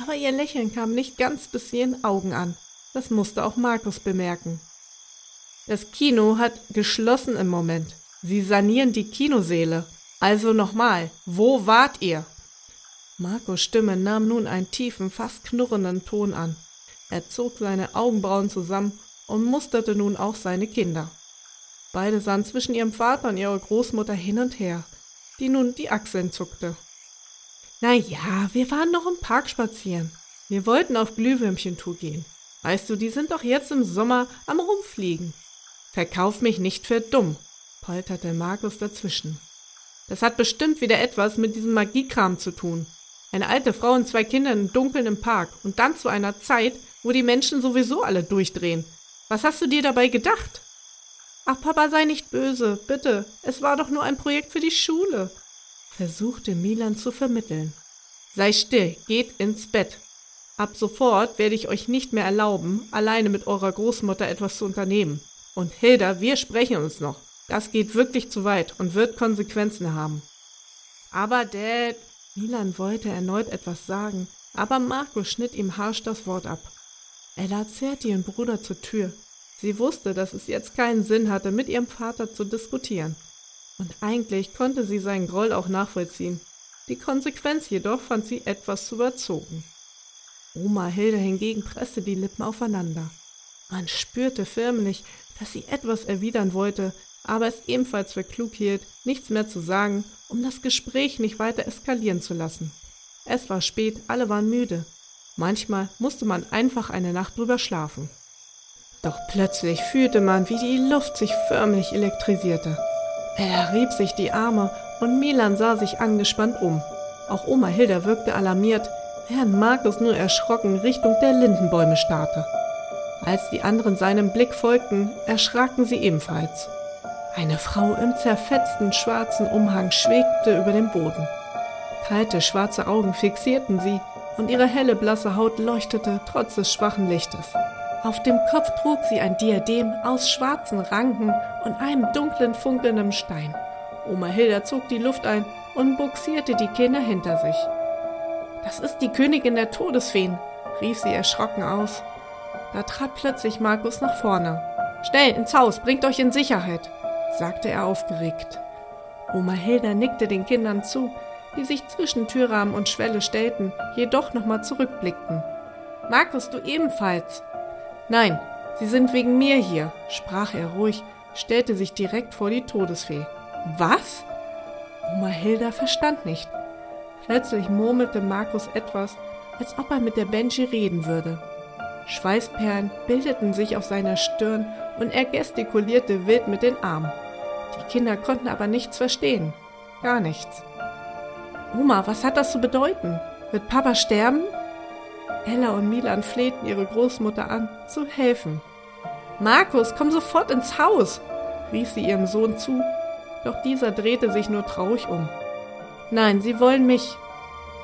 A: aber ihr Lächeln kam nicht ganz bis ihren Augen an. Das musste auch Markus bemerken. Das Kino hat geschlossen im Moment. Sie sanieren die Kinoseele. Also nochmal, wo wart ihr? Markus Stimme nahm nun einen tiefen, fast knurrenden Ton an. Er zog seine Augenbrauen zusammen und musterte nun auch seine Kinder. Beide sahen zwischen ihrem Vater und ihrer Großmutter hin und her, die nun die Achseln zuckte. Na ja, wir waren noch im Park spazieren. Wir wollten auf Glühwürmchentour gehen. Weißt du, die sind doch jetzt im Sommer am Rumfliegen. Verkauf mich nicht für dumm, polterte Markus dazwischen. Das hat bestimmt wieder etwas mit diesem Magiekram zu tun. Eine alte Frau und zwei Kinder im Dunkeln im Park und dann zu einer Zeit, wo die Menschen sowieso alle durchdrehen. Was hast du dir dabei gedacht? Ach, Papa, sei nicht böse, bitte. Es war doch nur ein Projekt für die Schule, versuchte Milan zu vermitteln. Sei still, geht ins Bett. Ab sofort werde ich euch nicht mehr erlauben, alleine mit eurer Großmutter etwas zu unternehmen. Und Hilda, wir sprechen uns noch. Das geht wirklich zu weit und wird Konsequenzen haben. Aber Dad, Milan wollte erneut etwas sagen, aber Marco schnitt ihm harsch das Wort ab. Ella zerrte ihren Bruder zur Tür. Sie wusste, dass es jetzt keinen Sinn hatte, mit ihrem Vater zu diskutieren. Und eigentlich konnte sie seinen Groll auch nachvollziehen. Die Konsequenz jedoch fand sie etwas zu überzogen. Oma Hilde hingegen presste die Lippen aufeinander. Man spürte förmlich, dass sie etwas erwidern wollte, aber es ebenfalls für klug hielt, nichts mehr zu sagen, um das Gespräch nicht weiter eskalieren zu lassen. Es war spät, alle waren müde. Manchmal musste man einfach eine Nacht drüber schlafen. Doch plötzlich fühlte man, wie die Luft sich förmlich elektrisierte. Er rieb sich die Arme und Milan sah sich angespannt um. Auch Oma Hilda wirkte alarmiert, während Markus nur erschrocken Richtung der Lindenbäume starrte. Als die anderen seinem Blick folgten, erschraken sie ebenfalls. Eine Frau im zerfetzten schwarzen Umhang schwebte über dem Boden. Kalte schwarze Augen fixierten sie und ihre helle blasse Haut leuchtete trotz des schwachen Lichtes. Auf dem Kopf trug sie ein Diadem aus schwarzen Ranken und einem dunklen funkelnden Stein. Oma Hilda zog die Luft ein und buxierte die Kinder hinter sich. Das ist die Königin der Todesfeen, rief sie erschrocken aus. Da trat plötzlich Markus nach vorne. Schnell ins Haus, bringt euch in Sicherheit, sagte er aufgeregt. Oma Hilda nickte den Kindern zu, die sich zwischen Türrahmen und Schwelle stellten, jedoch nochmal zurückblickten. Markus, du ebenfalls, Nein, Sie sind wegen mir hier, sprach er ruhig, stellte sich direkt vor die Todesfee. Was? Oma Hilda verstand nicht. Plötzlich murmelte Markus etwas, als ob er mit der Benji reden würde. Schweißperlen bildeten sich auf seiner Stirn und er gestikulierte wild mit den Armen. Die Kinder konnten aber nichts verstehen. Gar nichts. Oma, was hat das zu bedeuten? Wird Papa sterben? Ella und Milan flehten ihre Großmutter an, zu helfen. Markus, komm sofort ins Haus, rief sie ihrem Sohn zu, doch dieser drehte sich nur traurig um. Nein, sie wollen mich.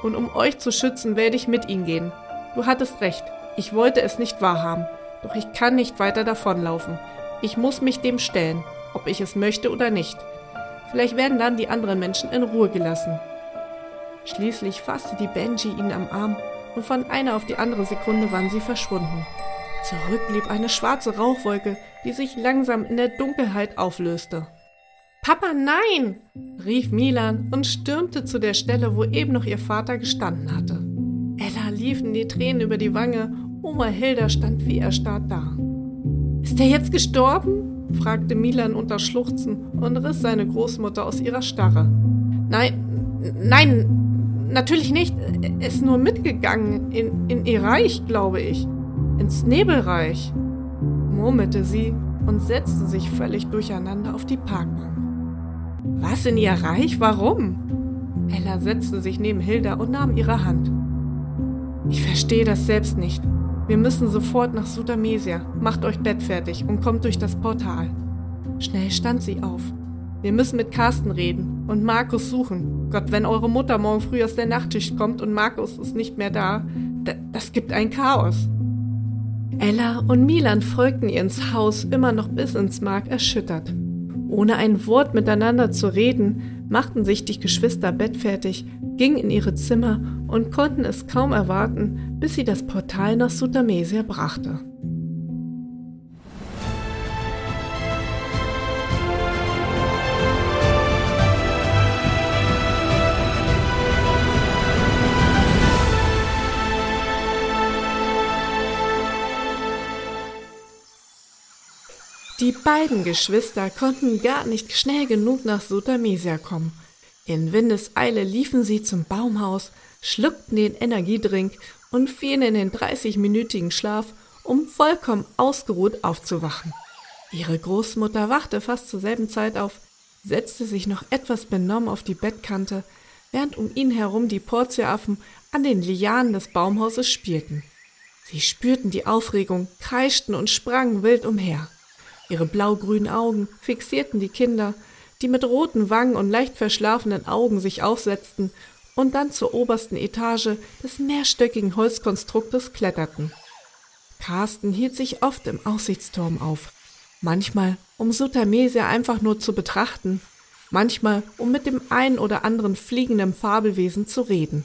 A: Und um euch zu schützen, werde ich mit ihnen gehen. Du hattest recht, ich wollte es nicht wahrhaben, doch ich kann nicht weiter davonlaufen. Ich muss mich dem stellen, ob ich es möchte oder nicht. Vielleicht werden dann die anderen Menschen in Ruhe gelassen. Schließlich fasste die Benji ihn am Arm und von einer auf die andere Sekunde waren sie verschwunden. Zurück blieb eine schwarze Rauchwolke, die sich langsam in der Dunkelheit auflöste. Papa, nein! rief Milan und stürmte zu der Stelle, wo eben noch ihr Vater gestanden hatte. Ella liefen die Tränen über die Wange, Oma Hilda stand wie erstarrt da. Ist er jetzt gestorben? fragte Milan unter Schluchzen und riss seine Großmutter aus ihrer Starre. Nein, nein, Natürlich nicht. Ist nur mitgegangen in, in ihr Reich, glaube ich. Ins Nebelreich, murmelte sie und setzte sich völlig durcheinander auf die Parkbank. Was in ihr Reich? Warum? Ella setzte sich neben Hilda und nahm ihre Hand. Ich verstehe das selbst nicht. Wir müssen sofort nach Sudamesia. Macht euch bettfertig und kommt durch das Portal. Schnell stand sie auf. Wir müssen mit Carsten reden und Markus suchen. Gott, wenn eure Mutter morgen früh aus der Nachttisch kommt und Markus ist nicht mehr da, das gibt ein Chaos. Ella und Milan folgten ihr ins Haus immer noch bis ins Mark erschüttert. Ohne ein Wort miteinander zu reden, machten sich die Geschwister bettfertig, gingen in ihre Zimmer und konnten es kaum erwarten, bis sie das Portal nach Sutamesia brachte. Die beiden Geschwister konnten gar nicht schnell genug nach Sutamesia kommen. In Windeseile liefen sie zum Baumhaus, schluckten den Energiedrink und fielen in den 30-minütigen Schlaf, um vollkommen ausgeruht aufzuwachen. Ihre Großmutter wachte fast zur selben Zeit auf, setzte sich noch etwas benommen auf die Bettkante, während um ihn herum die Portieraffen an den Lianen des Baumhauses spielten. Sie spürten die Aufregung, kreischten und sprangen wild umher. Ihre blaugrünen Augen fixierten die Kinder, die mit roten Wangen und leicht verschlafenen Augen sich aufsetzten und dann zur obersten Etage des mehrstöckigen Holzkonstruktes kletterten. Carsten hielt sich oft im Aussichtsturm auf, manchmal um Sutamesia einfach nur zu betrachten, manchmal um mit dem einen oder anderen fliegenden Fabelwesen zu reden.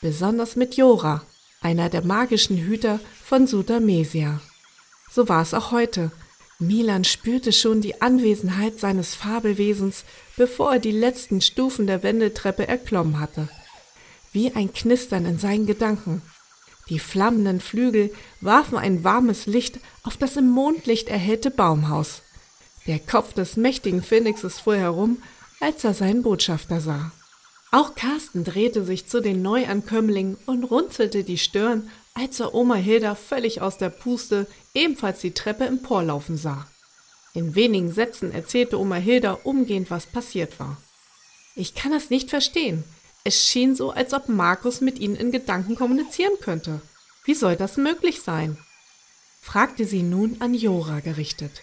A: Besonders mit Jora, einer der magischen Hüter von Sutamesia. So war es auch heute, Milan spürte schon die Anwesenheit seines Fabelwesens, bevor er die letzten Stufen der Wendeltreppe erklommen hatte. Wie ein Knistern in seinen Gedanken. Die flammenden Flügel warfen ein warmes Licht auf das im Mondlicht erhellte Baumhaus. Der Kopf des mächtigen Phönixes fuhr herum, als er seinen Botschafter sah. Auch Carsten drehte sich zu den Neuankömmlingen und runzelte die Stirn, als er Oma Hilda völlig aus der Puste ebenfalls die Treppe emporlaufen sah. In wenigen Sätzen erzählte Oma Hilda umgehend, was passiert war. Ich kann es nicht verstehen. Es schien so, als ob Markus mit ihnen in Gedanken kommunizieren könnte. Wie soll das möglich sein? fragte sie nun an Jora gerichtet.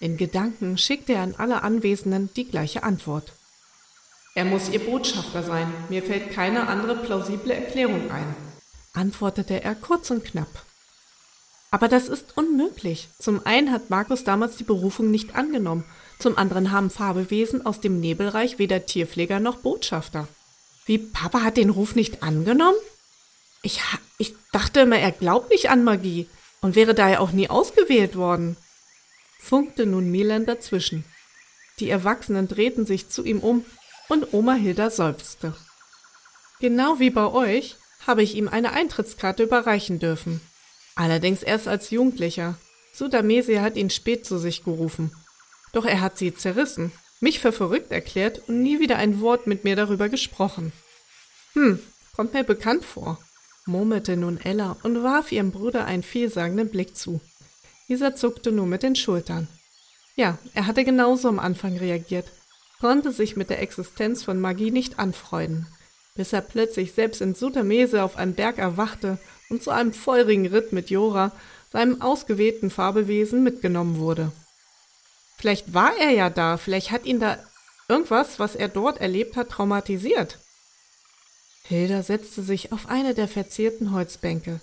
A: In Gedanken schickte er an alle Anwesenden die gleiche Antwort. Er muss ihr Botschafter sein. Mir fällt keine andere plausible Erklärung ein antwortete er kurz und knapp. Aber das ist unmöglich. Zum einen hat Markus damals die Berufung nicht angenommen, zum anderen haben Fabelwesen aus dem Nebelreich weder Tierpfleger noch Botschafter. Wie, Papa hat den Ruf nicht angenommen? Ich, ich dachte immer, er glaubt nicht an Magie und wäre daher auch nie ausgewählt worden. Funkte nun Milan dazwischen. Die Erwachsenen drehten sich zu ihm um und Oma Hilda seufzte. Genau wie bei euch habe ich ihm eine Eintrittskarte überreichen dürfen. Allerdings erst als Jugendlicher. Sudamese hat ihn spät zu sich gerufen. Doch er hat sie zerrissen, mich für verrückt erklärt und nie wieder ein Wort mit mir darüber gesprochen. Hm, kommt mir bekannt vor, murmelte nun Ella und warf ihrem Bruder einen vielsagenden Blick zu. Dieser zuckte nur mit den Schultern. Ja, er hatte genauso am Anfang reagiert, konnte sich mit der Existenz von Magie nicht anfreunden bis er plötzlich selbst in Sutamese auf einem Berg erwachte und zu einem feurigen Ritt mit Jora, seinem ausgewählten Fabelwesen, mitgenommen wurde. Vielleicht war er ja da, vielleicht hat ihn da irgendwas, was er dort erlebt hat, traumatisiert. Hilda setzte sich auf eine der verzierten Holzbänke.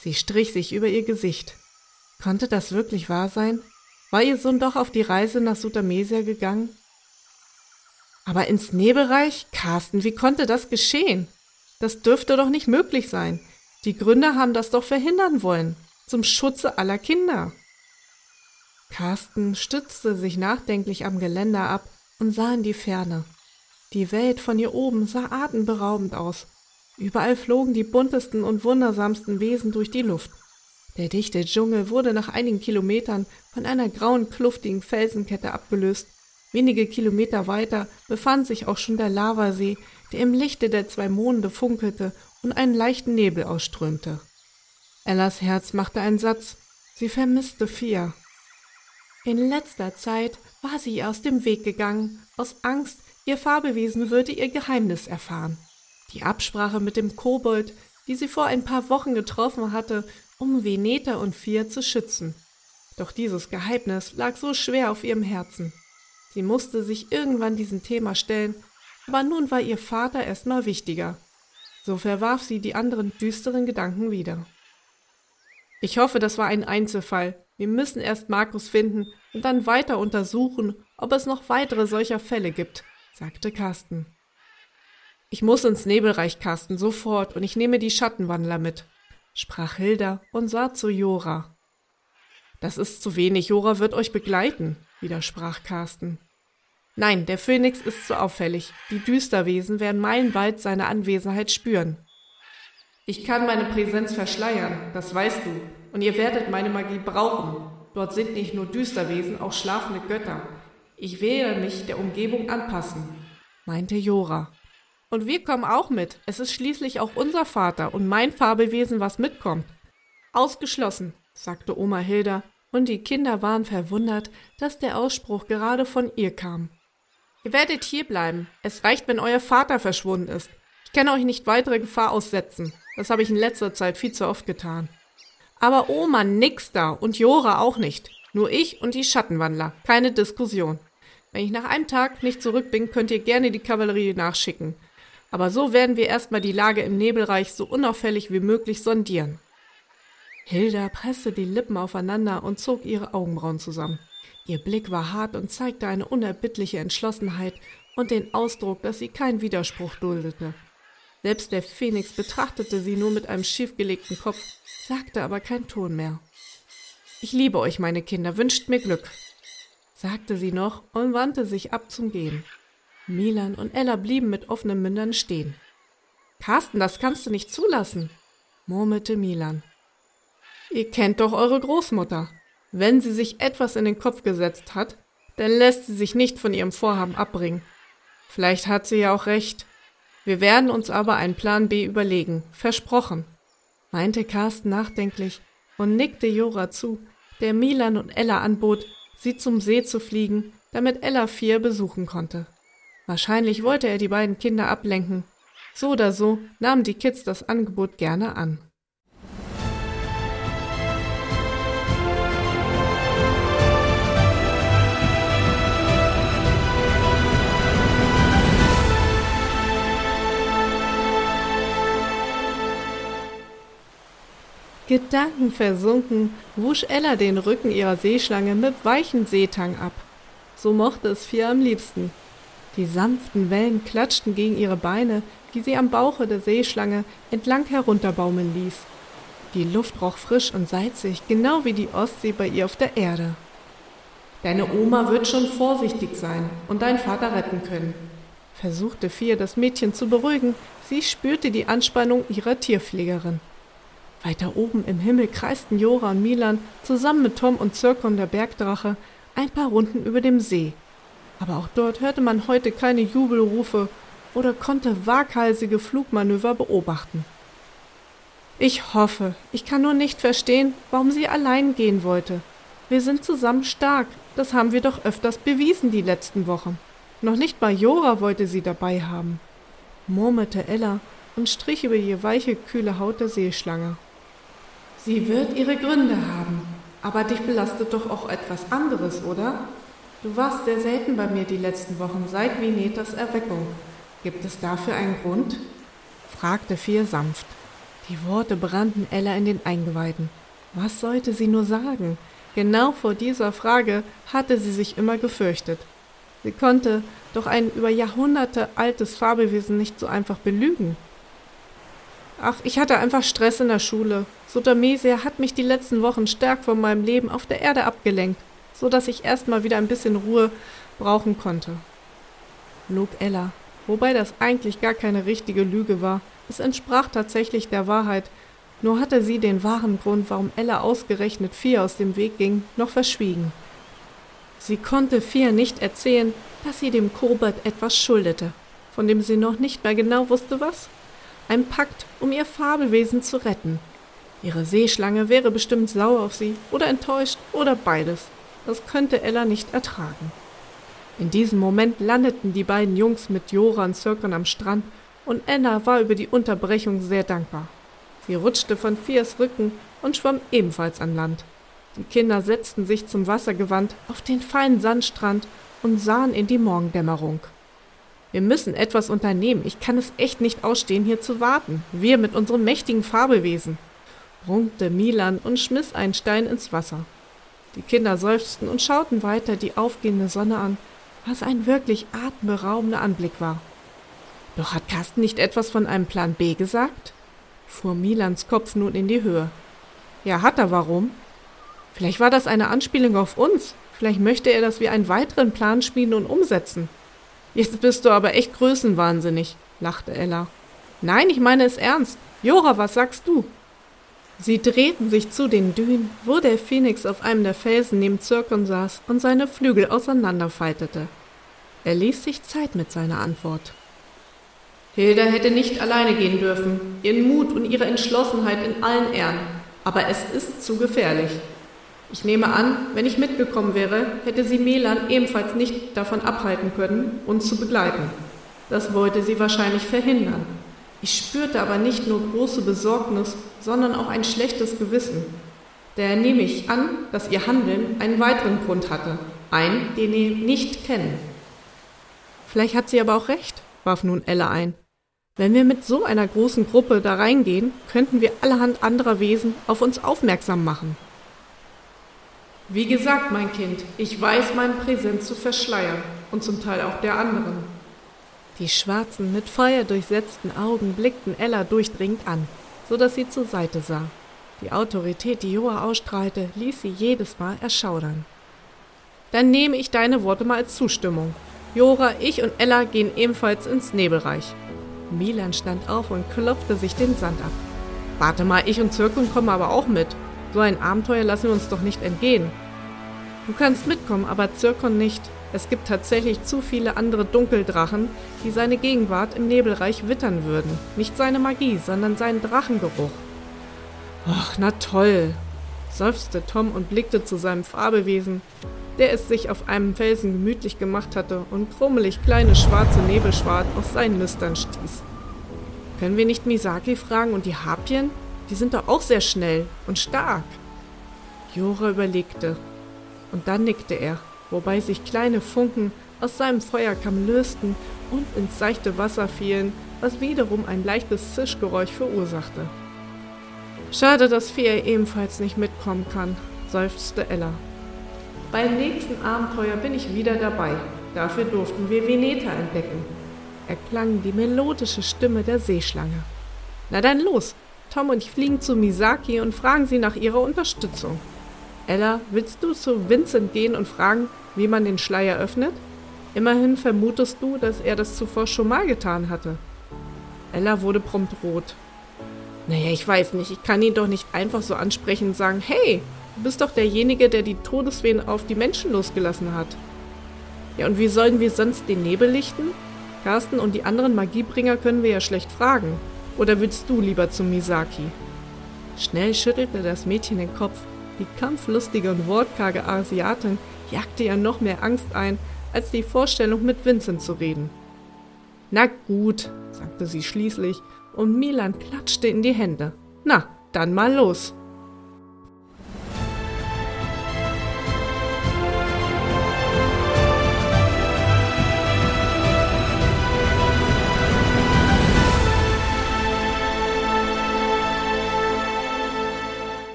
A: Sie strich sich über ihr Gesicht. Konnte das wirklich wahr sein? War ihr Sohn doch auf die Reise nach Sutamesia gegangen? Aber ins Nebelreich? Carsten, wie konnte das geschehen? Das dürfte doch nicht möglich sein. Die Gründer haben das doch verhindern wollen. Zum Schutze aller Kinder. Carsten stützte sich nachdenklich am Geländer ab und sah in die Ferne. Die Welt von hier oben sah atemberaubend aus. Überall flogen die buntesten und wundersamsten Wesen durch die Luft. Der dichte Dschungel wurde nach einigen Kilometern von einer grauen, kluftigen Felsenkette abgelöst Wenige Kilometer weiter befand sich auch schon der Lavasee, der im Lichte der zwei Monde funkelte und einen leichten Nebel ausströmte. Ellas Herz machte einen Satz. Sie vermisste Fia. In letzter Zeit war sie aus dem Weg gegangen, aus Angst, ihr Fabelwesen würde ihr Geheimnis erfahren. Die Absprache mit dem Kobold, die sie vor ein paar Wochen getroffen hatte, um Veneta und Fia zu schützen. Doch dieses Geheimnis lag so schwer auf ihrem Herzen. Sie musste sich irgendwann diesem Thema stellen, aber nun war ihr Vater erstmal wichtiger. So verwarf sie die anderen düsteren Gedanken wieder. Ich hoffe, das war ein Einzelfall. Wir müssen erst Markus finden und dann weiter untersuchen, ob es noch weitere solcher Fälle gibt, sagte Carsten. Ich muss ins Nebelreich, Carsten, sofort, und ich nehme die Schattenwandler mit, sprach Hilda und sah zu Jora. Das ist zu wenig, Jora wird euch begleiten, widersprach Carsten. Nein, der Phönix ist zu auffällig. Die Düsterwesen werden meilenweit seine Anwesenheit spüren. Ich kann meine Präsenz verschleiern, das weißt du, und ihr werdet meine Magie brauchen. Dort sind nicht nur Düsterwesen, auch schlafende Götter. Ich werde mich der Umgebung anpassen, meinte Jora. Und wir kommen auch mit. Es ist schließlich auch unser Vater und mein Fabelwesen, was mitkommt. Ausgeschlossen, sagte Oma Hilda, und die Kinder waren verwundert, dass der Ausspruch gerade von ihr kam. Ihr werdet hier bleiben. Es reicht, wenn euer Vater verschwunden ist. Ich kann euch nicht weitere Gefahr aussetzen. Das habe ich in letzter Zeit viel zu oft getan. Aber Oma nix da und Jora auch nicht. Nur ich und die Schattenwandler. Keine Diskussion. Wenn ich nach einem Tag nicht zurück bin, könnt ihr gerne die Kavallerie nachschicken. Aber so werden wir erstmal die Lage im Nebelreich so unauffällig wie möglich sondieren. Hilda presste die Lippen aufeinander und zog ihre Augenbrauen zusammen. Ihr Blick war hart und zeigte eine unerbittliche Entschlossenheit und den Ausdruck, dass sie keinen Widerspruch duldete. Selbst der Phönix betrachtete sie nur mit einem schiefgelegten Kopf, sagte aber kein Ton mehr. Ich liebe euch, meine Kinder, wünscht mir Glück, sagte sie noch und wandte sich ab zum Gehen. Milan und Ella blieben mit offenen Mündern stehen. Carsten, das kannst du nicht zulassen, murmelte Milan. Ihr kennt doch eure Großmutter. Wenn sie sich etwas in den Kopf gesetzt hat, dann lässt sie sich nicht von ihrem Vorhaben abbringen. Vielleicht hat sie ja auch recht. Wir werden uns aber einen Plan B überlegen. Versprochen, meinte Carsten nachdenklich und nickte Jora zu, der Milan und Ella anbot, sie zum See zu fliegen, damit Ella vier besuchen konnte. Wahrscheinlich wollte er die beiden Kinder ablenken. So oder so nahmen die Kids das Angebot gerne an. Gedankenversunken wusch Ella den Rücken ihrer Seeschlange mit weichen Seetang ab. So mochte es Fia am liebsten. Die sanften Wellen klatschten gegen ihre Beine, die sie am Bauche der Seeschlange entlang herunterbaumeln ließ. Die Luft roch frisch und salzig, genau wie die Ostsee bei ihr auf der Erde. Deine Oma wird schon vorsichtig sein und deinen Vater retten können, versuchte Fia das Mädchen zu beruhigen. Sie spürte die Anspannung ihrer Tierpflegerin. Weiter oben im Himmel kreisten Jora und Milan zusammen mit Tom und Zirkon der Bergdrache ein paar Runden über dem See. Aber auch dort hörte man heute keine Jubelrufe oder konnte waghalsige Flugmanöver beobachten. Ich hoffe, ich kann nur nicht verstehen, warum sie allein gehen wollte. Wir sind zusammen stark, das haben wir doch öfters bewiesen die letzten Wochen. Noch nicht mal Jora wollte sie dabei haben, murmelte Ella und strich über die weiche, kühle Haut der Seeschlange. Sie wird ihre Gründe haben. Aber dich belastet doch auch etwas anderes, oder? Du warst sehr selten bei mir die letzten Wochen, seit Vinetas Erweckung. Gibt es dafür einen Grund? fragte Fia sanft. Die Worte brannten Ella in den Eingeweiden. Was sollte sie nur sagen? Genau vor dieser Frage hatte sie sich immer gefürchtet. Sie konnte doch ein über Jahrhunderte altes Fabelwesen nicht so einfach belügen. Ach, ich hatte einfach Stress in der Schule. Sotamesia hat mich die letzten Wochen stark von meinem Leben auf der Erde abgelenkt, so dass ich erstmal wieder ein bisschen Ruhe brauchen konnte. Log Ella, wobei das eigentlich gar keine richtige Lüge war. Es entsprach tatsächlich der Wahrheit, nur hatte sie den wahren Grund, warum Ella ausgerechnet Fia aus dem Weg ging, noch verschwiegen. Sie konnte Fia nicht erzählen, dass sie dem Kobert etwas schuldete, von dem sie noch nicht mehr genau wusste was. Ein Pakt, um ihr Fabelwesen zu retten. Ihre Seeschlange wäre bestimmt sauer auf sie oder enttäuscht oder beides. Das könnte Ella nicht ertragen. In diesem Moment landeten die beiden Jungs mit Jora und Zirkon am Strand und Ella war über die Unterbrechung sehr dankbar. Sie rutschte von Fias Rücken und schwamm ebenfalls an Land. Die Kinder setzten sich zum Wassergewand auf den feinen Sandstrand und sahen in die Morgendämmerung. Wir müssen etwas unternehmen. Ich kann es echt nicht ausstehen, hier zu warten. Wir mit unserem mächtigen Fabelwesen. Brummte Milan und schmiss einen Stein ins Wasser. Die Kinder seufzten und schauten weiter die aufgehende Sonne an, was ein wirklich atemberaubender Anblick war. Doch hat Carsten nicht etwas von einem Plan B gesagt? fuhr Milans Kopf nun in die Höhe. Ja, hat er, warum? Vielleicht war das eine Anspielung auf uns. Vielleicht möchte er, dass wir einen weiteren Plan schmieden und umsetzen. Jetzt bist du aber echt größenwahnsinnig, lachte Ella. Nein, ich meine es ernst. Jora, was sagst du? Sie drehten sich zu den Dünen, wo der Phönix auf einem der Felsen neben Zirkon saß und seine Flügel auseinanderfaltete. Er ließ sich Zeit mit seiner Antwort. Hilda hätte nicht alleine gehen dürfen, ihren Mut und ihre Entschlossenheit in allen Ehren, aber es ist zu gefährlich. Ich nehme an, wenn ich mitgekommen wäre, hätte sie Melan ebenfalls nicht davon abhalten können, uns zu begleiten. Das wollte sie wahrscheinlich verhindern. Ich spürte aber nicht nur große Besorgnis, sondern auch ein schlechtes Gewissen. Daher nehme ich an, dass ihr Handeln einen weiteren Grund hatte, einen, den wir nicht kennen. Vielleicht hat sie aber auch recht, warf nun Ella ein. Wenn wir mit so einer großen Gruppe da reingehen, könnten wir allerhand anderer Wesen auf uns aufmerksam machen. Wie gesagt, mein Kind, ich weiß meinen Präsenz zu verschleiern und zum Teil auch der anderen. Die schwarzen, mit Feuer durchsetzten Augen blickten Ella durchdringend an, so dass sie zur Seite sah. Die Autorität, die Joa ausstrahlte, ließ sie jedes Mal erschaudern. Dann nehme ich deine Worte mal als Zustimmung. Jora, ich und Ella gehen ebenfalls ins Nebelreich. Milan stand auf und klopfte sich den Sand ab. Warte mal, ich und Zirkun kommen aber auch mit. So ein Abenteuer lassen wir uns doch nicht entgehen. Du kannst mitkommen, aber Zirkon nicht. Es gibt tatsächlich zu viele andere Dunkeldrachen, die seine Gegenwart im Nebelreich wittern würden. Nicht seine Magie, sondern seinen Drachengeruch. Ach, na toll, seufzte Tom und blickte zu seinem Fabelwesen, der es sich auf einem Felsen gemütlich gemacht hatte und krummelig kleine schwarze Nebelschwaden aus seinen Nüstern stieß. Können wir nicht Misaki fragen und die Harpien? Die sind doch auch sehr schnell und stark. Jora überlegte, und dann nickte er wobei sich kleine Funken aus seinem Feuerkamm lösten und ins seichte Wasser fielen, was wiederum ein leichtes Zischgeräusch verursachte. Schade, dass Fea ebenfalls nicht mitkommen kann, seufzte Ella. Beim nächsten Abenteuer bin ich wieder dabei. Dafür durften wir Veneta entdecken. Erklang die melodische Stimme der Seeschlange. Na dann los! Tom und ich fliegen zu Misaki und fragen sie nach ihrer Unterstützung. Ella, willst du zu Vincent gehen und fragen, wie man den Schleier öffnet? Immerhin vermutest du, dass er das zuvor schon mal getan hatte. Ella wurde prompt rot. Naja, ich weiß nicht, ich kann ihn doch nicht einfach so ansprechen und sagen, hey, du bist doch derjenige, der die Todeswehen auf die Menschen losgelassen hat. Ja, und wie sollen wir sonst den Nebel lichten? Carsten und die anderen Magiebringer können wir ja schlecht fragen. Oder willst du lieber zu Misaki? Schnell schüttelte das Mädchen den Kopf. Die kampflustige und wortkarge Asiatin jagte ihr noch mehr Angst ein, als die Vorstellung, mit Vincent zu reden. Na gut, sagte sie schließlich, und Milan klatschte in die Hände. Na, dann mal los.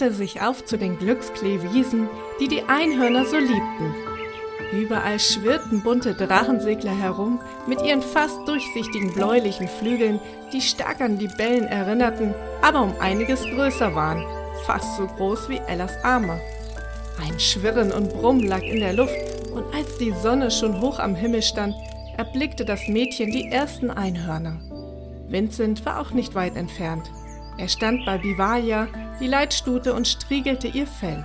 A: Ella machte sich auf zu den Glückskleewiesen, die die Einhörner so liebten. Überall schwirrten bunte Drachensegler herum mit ihren fast durchsichtigen bläulichen Flügeln, die stark an Libellen erinnerten, aber um einiges größer waren, fast so groß wie Ellas Arme. Ein Schwirren und Brummen lag in der Luft, und als die Sonne schon hoch am Himmel stand, erblickte das Mädchen die ersten Einhörner. Vincent war auch nicht weit entfernt. Er stand bei Bivalia, die Leitstute, und striegelte ihr Fell.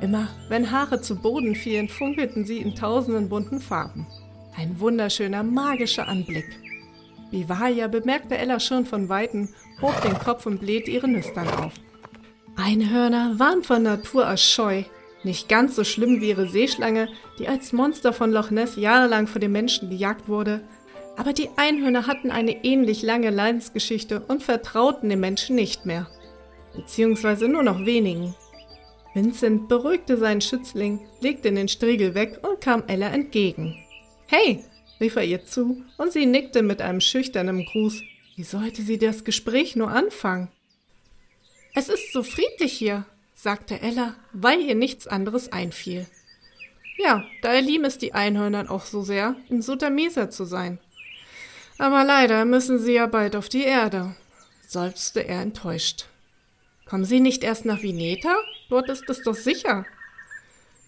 A: Immer, wenn Haare zu Boden fielen, funkelten sie in tausenden bunten Farben. Ein wunderschöner, magischer Anblick. Bivalia bemerkte Ella schon von Weitem, hob den Kopf und blähte ihre Nüstern auf. Einhörner waren von Natur aus scheu, nicht ganz so schlimm wie ihre Seeschlange, die als Monster von Loch Ness jahrelang vor den Menschen gejagt wurde, aber die Einhörner hatten eine ähnlich lange Leidensgeschichte und vertrauten den Menschen nicht mehr. Beziehungsweise nur noch wenigen. Vincent beruhigte seinen Schützling, legte den Striegel weg und kam Ella entgegen. Hey, rief er ihr zu, und sie nickte mit einem schüchternen Gruß. Wie sollte sie das Gespräch nur anfangen? Es ist so friedlich hier, sagte Ella, weil ihr nichts anderes einfiel. Ja, daher lieben es die Einhörnern auch so sehr, in Sutamesa zu sein. Aber leider müssen sie ja bald auf die Erde, seufzte er enttäuscht. Kommen Sie nicht erst nach Vineta? Dort ist es doch sicher.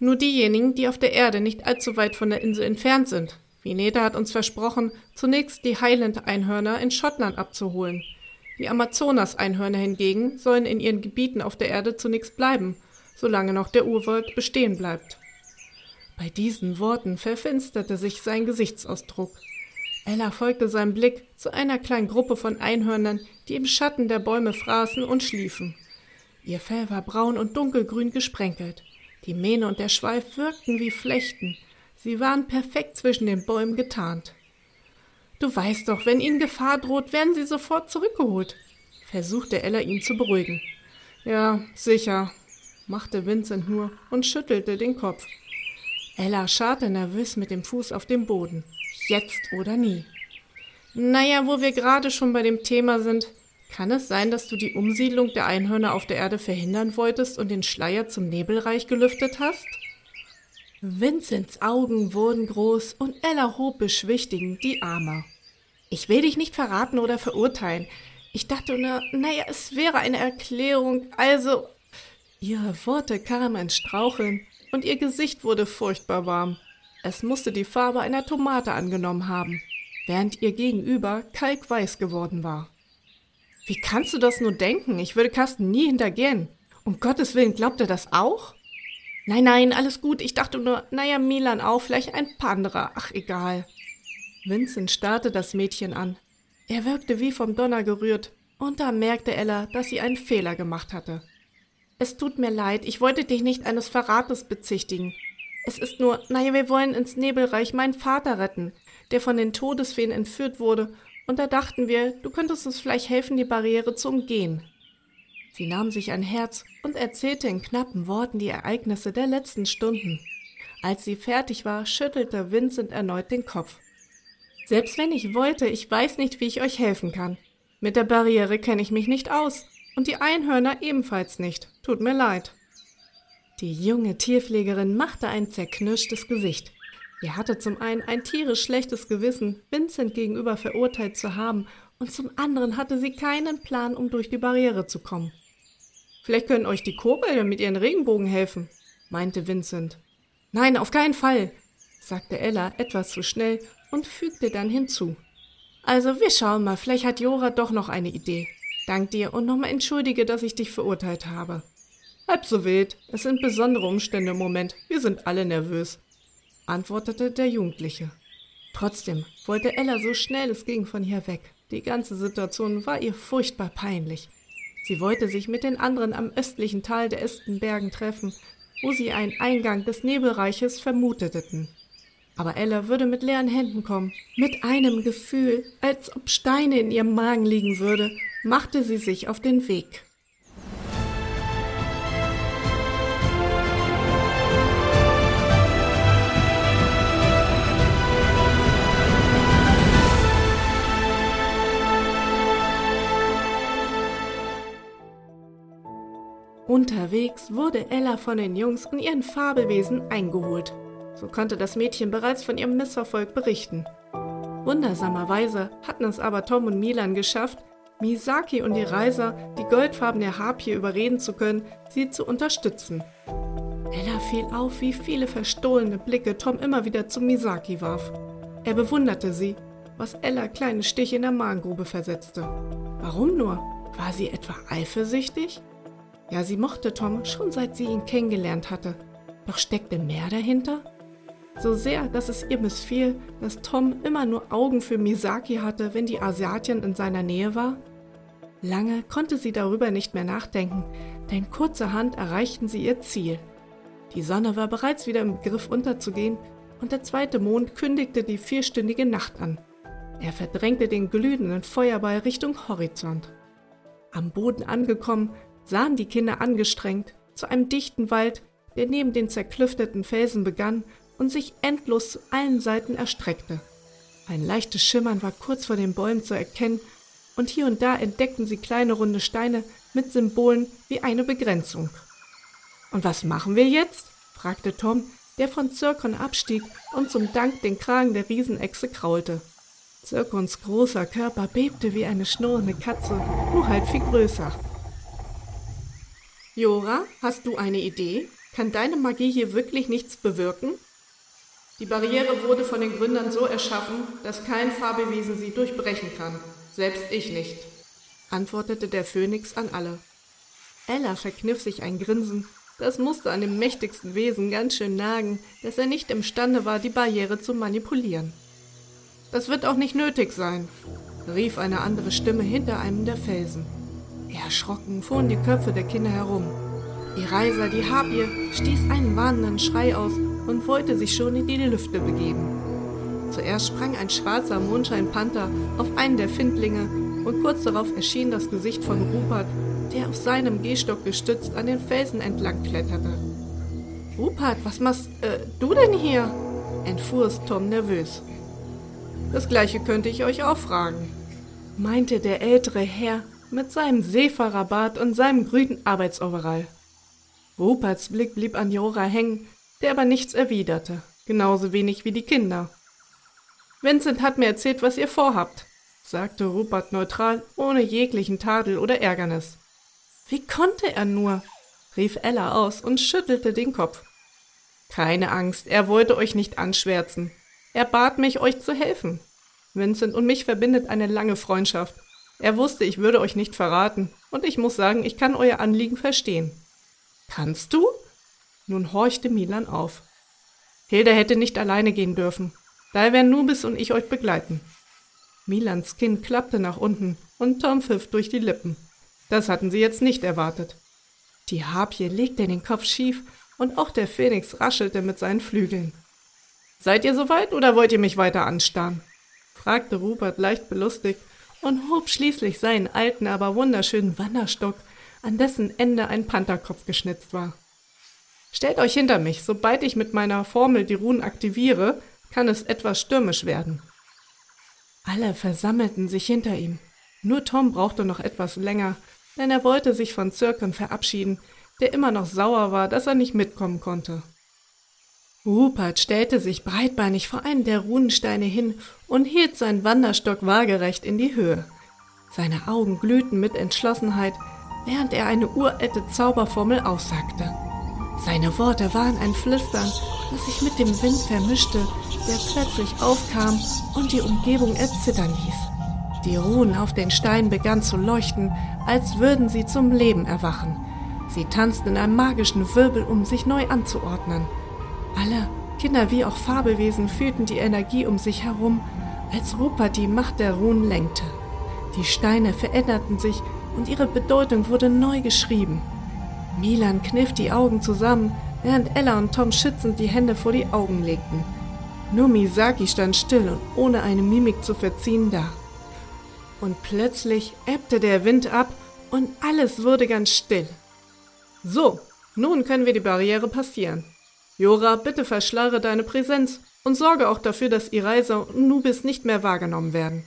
A: Nur diejenigen, die auf der Erde nicht allzu weit von der Insel entfernt sind. Vineta hat uns versprochen, zunächst die Highland-Einhörner in Schottland abzuholen. Die Amazonas-Einhörner hingegen sollen in ihren Gebieten auf der Erde zunächst bleiben, solange noch der Urwald bestehen bleibt. Bei diesen Worten verfinsterte sich sein Gesichtsausdruck. Ella folgte seinem Blick zu einer kleinen Gruppe von Einhörnern, die im Schatten der Bäume fraßen und schliefen. Ihr Fell war braun und dunkelgrün gesprenkelt. Die Mähne und der Schweif wirkten wie Flechten. Sie waren perfekt zwischen den Bäumen getarnt. Du weißt doch, wenn ihnen Gefahr droht, werden sie sofort zurückgeholt, versuchte Ella ihn zu beruhigen. Ja, sicher, machte Vincent nur und schüttelte den Kopf. Ella scharrte nervös mit dem Fuß auf dem Boden. Jetzt oder nie. Naja, wo wir gerade schon bei dem Thema sind, kann es sein, dass du die Umsiedlung der Einhörner auf der Erde verhindern wolltest und den Schleier zum Nebelreich gelüftet hast? Vincents Augen wurden groß und Ella hob beschwichtigend die Arme. Ich will dich nicht verraten oder verurteilen. Ich dachte nur, naja, es wäre eine Erklärung, also. Ihre Worte kamen ins Straucheln und ihr Gesicht wurde furchtbar warm. Es musste die Farbe einer Tomate angenommen haben, während ihr Gegenüber kalkweiß geworden war. Wie kannst du das nur denken? Ich würde Carsten nie hintergehen. Um Gottes Willen, glaubt er das auch? Nein, nein, alles gut. Ich dachte nur, naja, Milan auch, vielleicht ein paar. Ach, egal. Vincent starrte das Mädchen an. Er wirkte wie vom Donner gerührt, und da merkte Ella, dass sie einen Fehler gemacht hatte. Es tut mir leid, ich wollte dich nicht eines Verrates bezichtigen. Es ist nur, naja, wir wollen ins Nebelreich meinen Vater retten, der von den Todesfeen entführt wurde und da dachten wir, du könntest uns vielleicht helfen, die Barriere zu umgehen. Sie nahm sich ein Herz und erzählte in knappen Worten die Ereignisse der letzten Stunden. Als sie fertig war, schüttelte Vincent erneut den Kopf. Selbst wenn ich wollte, ich weiß nicht, wie ich euch helfen kann. Mit der Barriere kenne ich mich nicht aus und die Einhörner ebenfalls nicht. Tut mir leid. Die junge Tierpflegerin machte ein zerknirschtes Gesicht. Er hatte zum einen ein tierisch schlechtes Gewissen, Vincent gegenüber verurteilt zu haben, und zum anderen hatte sie keinen Plan, um durch die Barriere zu kommen. Vielleicht können euch die Kobolde mit ihren Regenbogen helfen, meinte Vincent. Nein, auf keinen Fall, sagte Ella etwas zu schnell und fügte dann hinzu. Also, wir schauen mal, vielleicht hat Jora doch noch eine Idee. Dank dir und nochmal entschuldige, dass ich dich verurteilt habe. Halb so wild. Es sind besondere Umstände im Moment. Wir sind alle nervös antwortete der Jugendliche. Trotzdem wollte Ella so schnell es ging von hier weg. Die ganze Situation war ihr furchtbar peinlich. Sie wollte sich mit den anderen am östlichen Tal der Estenbergen treffen, wo sie einen Eingang des Nebelreiches vermuteten. Aber Ella würde mit leeren Händen kommen. Mit einem Gefühl, als ob Steine in ihrem Magen liegen würde, machte sie sich auf den Weg. Unterwegs wurde Ella von den Jungs und ihren Fabelwesen eingeholt. So konnte das Mädchen bereits von ihrem Misserfolg berichten. Wundersamerweise hatten es aber Tom und Milan geschafft, Misaki und die Reiser, die goldfarbene Harpie überreden zu können, sie zu unterstützen. Ella fiel auf, wie viele verstohlene Blicke Tom immer wieder zu Misaki warf. Er bewunderte sie, was Ella kleine Stiche in der Magengrube versetzte. Warum nur? War sie etwa eifersüchtig? Ja, sie mochte Tom schon seit sie ihn kennengelernt hatte. Doch steckte mehr dahinter? So sehr, dass es ihr missfiel, dass Tom immer nur Augen für Misaki hatte, wenn die Asiatin in seiner Nähe war? Lange konnte sie darüber nicht mehr nachdenken, denn kurzerhand erreichten sie ihr Ziel. Die Sonne war bereits wieder im Begriff unterzugehen und der zweite Mond kündigte die vierstündige Nacht an. Er verdrängte den glühenden Feuerball Richtung Horizont. Am Boden angekommen, sahen die Kinder angestrengt zu einem dichten Wald, der neben den zerklüfteten Felsen begann und sich endlos zu allen Seiten erstreckte. Ein leichtes Schimmern war kurz vor den Bäumen zu erkennen, und hier und da entdeckten sie kleine runde Steine mit Symbolen wie eine Begrenzung. Und was machen wir jetzt? fragte Tom, der von Zirkon abstieg und zum Dank den Kragen der Riesenechse kraulte. Zirkons großer Körper bebte wie eine schnurrende Katze, nur halt viel größer. Jora, hast du eine Idee? Kann deine Magie hier wirklich nichts bewirken? Die Barriere wurde von den Gründern so erschaffen, dass kein Fabelwesen sie durchbrechen kann, selbst ich nicht, antwortete der Phönix an alle. Ella verkniff sich ein Grinsen, das musste an dem mächtigsten Wesen ganz schön nagen, dass er nicht imstande war, die Barriere zu manipulieren. Das wird auch nicht nötig sein, rief eine andere Stimme hinter einem der Felsen. Erschrocken fuhren die Köpfe der Kinder herum. Iraisa, die Harpie, stieß einen warnenden Schrei aus und wollte sich schon in die Lüfte begeben. Zuerst sprang ein schwarzer Mondscheinpanther auf einen der Findlinge und kurz darauf erschien das Gesicht von Rupert, der auf seinem Gehstock gestützt an den Felsen entlang kletterte. Rupert, was machst äh, du denn hier? entfuhr es Tom nervös. Das gleiche könnte ich euch auch fragen, meinte der ältere Herr mit seinem Seefahrerbart und seinem grünen Arbeitsoverall. Ruperts Blick blieb an Jora hängen, der aber nichts erwiderte, genauso wenig wie die Kinder. Vincent hat mir erzählt, was ihr vorhabt, sagte Rupert neutral, ohne jeglichen Tadel oder Ärgernis. Wie konnte er nur? rief Ella aus und schüttelte den Kopf. Keine Angst, er wollte euch nicht anschwärzen. Er bat mich, euch zu helfen. Vincent und mich verbindet eine lange Freundschaft. Er wusste, ich würde euch nicht verraten, und ich muss sagen, ich kann euer Anliegen verstehen. Kannst du? Nun horchte Milan auf. Hilda hätte nicht alleine gehen dürfen. Daher werden Nubis und ich euch begleiten. Milans Kinn klappte nach unten und Tom pfiff durch die Lippen. Das hatten sie jetzt nicht erwartet. Die Harpie legte den Kopf schief und auch der Phönix raschelte mit seinen Flügeln. Seid ihr soweit oder wollt ihr mich weiter anstarren? fragte Rupert leicht belustigt und hob schließlich seinen alten, aber wunderschönen Wanderstock, an dessen Ende ein Pantherkopf geschnitzt war. Stellt euch hinter mich, sobald ich mit meiner Formel die Runen aktiviere, kann es etwas stürmisch werden. Alle versammelten sich hinter ihm. Nur Tom brauchte noch etwas länger, denn er wollte sich von Zirken verabschieden, der immer noch sauer war, dass er nicht mitkommen konnte. Rupert stellte sich breitbeinig vor einen der Runensteine hin und hielt seinen Wanderstock waagerecht in die Höhe. Seine Augen glühten mit Entschlossenheit, während er eine uralte Zauberformel aussagte. Seine Worte waren ein Flüstern, das sich mit dem Wind vermischte, der plötzlich aufkam und die Umgebung erzittern ließ. Die Runen auf den Steinen begannen zu leuchten, als würden sie zum Leben erwachen. Sie tanzten in einem magischen Wirbel, um sich neu anzuordnen. Alle, Kinder wie auch Fabelwesen, fühlten die Energie um sich herum, als Rupert die Macht der Runen lenkte. Die Steine veränderten sich und ihre Bedeutung wurde neu geschrieben. Milan kniff die Augen zusammen, während Ella und Tom schützend die Hände vor die Augen legten. Nur Misaki stand still und ohne eine Mimik zu verziehen da. Und plötzlich ebbte der Wind ab und alles wurde ganz still. So, nun können wir die Barriere passieren. Jora, bitte verschleiere deine Präsenz und sorge auch dafür, dass Iraisa und Nubis nicht mehr wahrgenommen werden.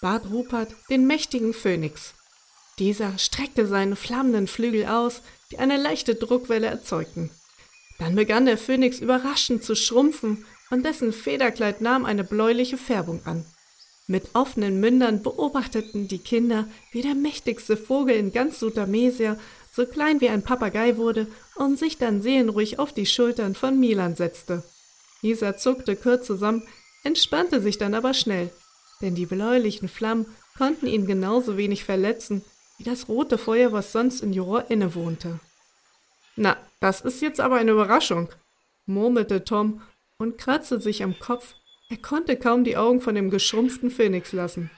A: Bat Rupert den mächtigen Phönix. Dieser streckte seine flammenden Flügel aus, die eine leichte Druckwelle erzeugten. Dann begann der Phönix überraschend zu schrumpfen und dessen Federkleid nahm eine bläuliche Färbung an. Mit offenen Mündern beobachteten die Kinder, wie der mächtigste Vogel in ganz Sutamesia so klein wie ein Papagei wurde und sich dann seelenruhig auf die Schultern von Milan setzte. Dieser zuckte kurz zusammen, entspannte sich dann aber schnell, denn die bläulichen Flammen konnten ihn genauso wenig verletzen wie das rote Feuer, was sonst in Joror innewohnte. Na, das ist jetzt aber eine Überraschung, murmelte Tom und kratzte sich am Kopf. Er konnte kaum die Augen von dem geschrumpften Phönix lassen.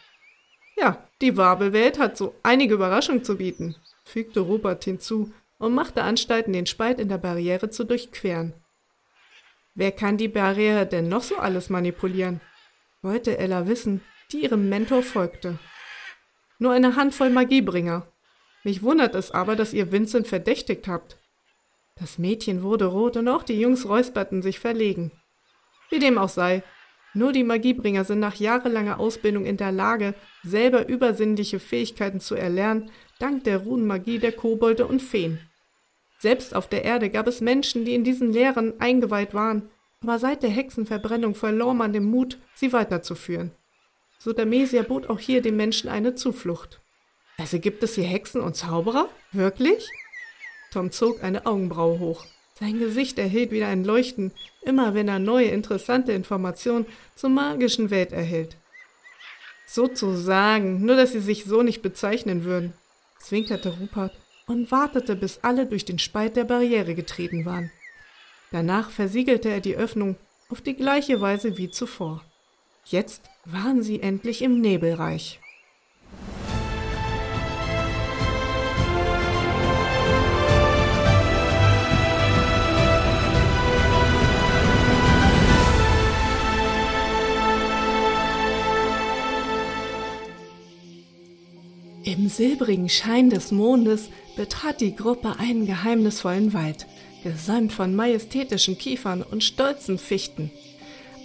A: Ja, die Wabelwelt hat so einige Überraschungen zu bieten fügte Rupert hinzu und machte Anstalten, den Spalt in der Barriere zu durchqueren. Wer kann die Barriere denn noch so alles manipulieren? wollte Ella wissen, die ihrem Mentor folgte. Nur eine Handvoll Magiebringer. Mich wundert es aber, dass ihr Vincent verdächtigt habt. Das Mädchen wurde rot und auch die Jungs räusperten sich verlegen. Wie dem auch sei, nur die Magiebringer sind nach jahrelanger Ausbildung in der Lage, selber übersinnliche Fähigkeiten zu erlernen, dank der Runenmagie der Kobolde und Feen. Selbst auf der Erde gab es Menschen, die in diesen Lehren eingeweiht waren, aber seit der Hexenverbrennung verlor man den Mut, sie weiterzuführen. So der Mesier bot auch hier den Menschen eine Zuflucht. Also gibt es hier Hexen und Zauberer? Wirklich? Tom zog eine Augenbraue hoch. Sein Gesicht erhielt wieder ein Leuchten, immer wenn er neue interessante Informationen zur magischen Welt erhielt. Sozusagen, nur dass sie sich so nicht bezeichnen würden, zwinkerte Rupert und wartete, bis alle durch den Spalt der Barriere getreten waren. Danach versiegelte er die Öffnung auf die gleiche Weise wie zuvor. Jetzt waren sie endlich im Nebelreich. Im silbrigen Schein des Mondes betrat die Gruppe einen geheimnisvollen Wald, gesäumt von majestätischen Kiefern und stolzen Fichten.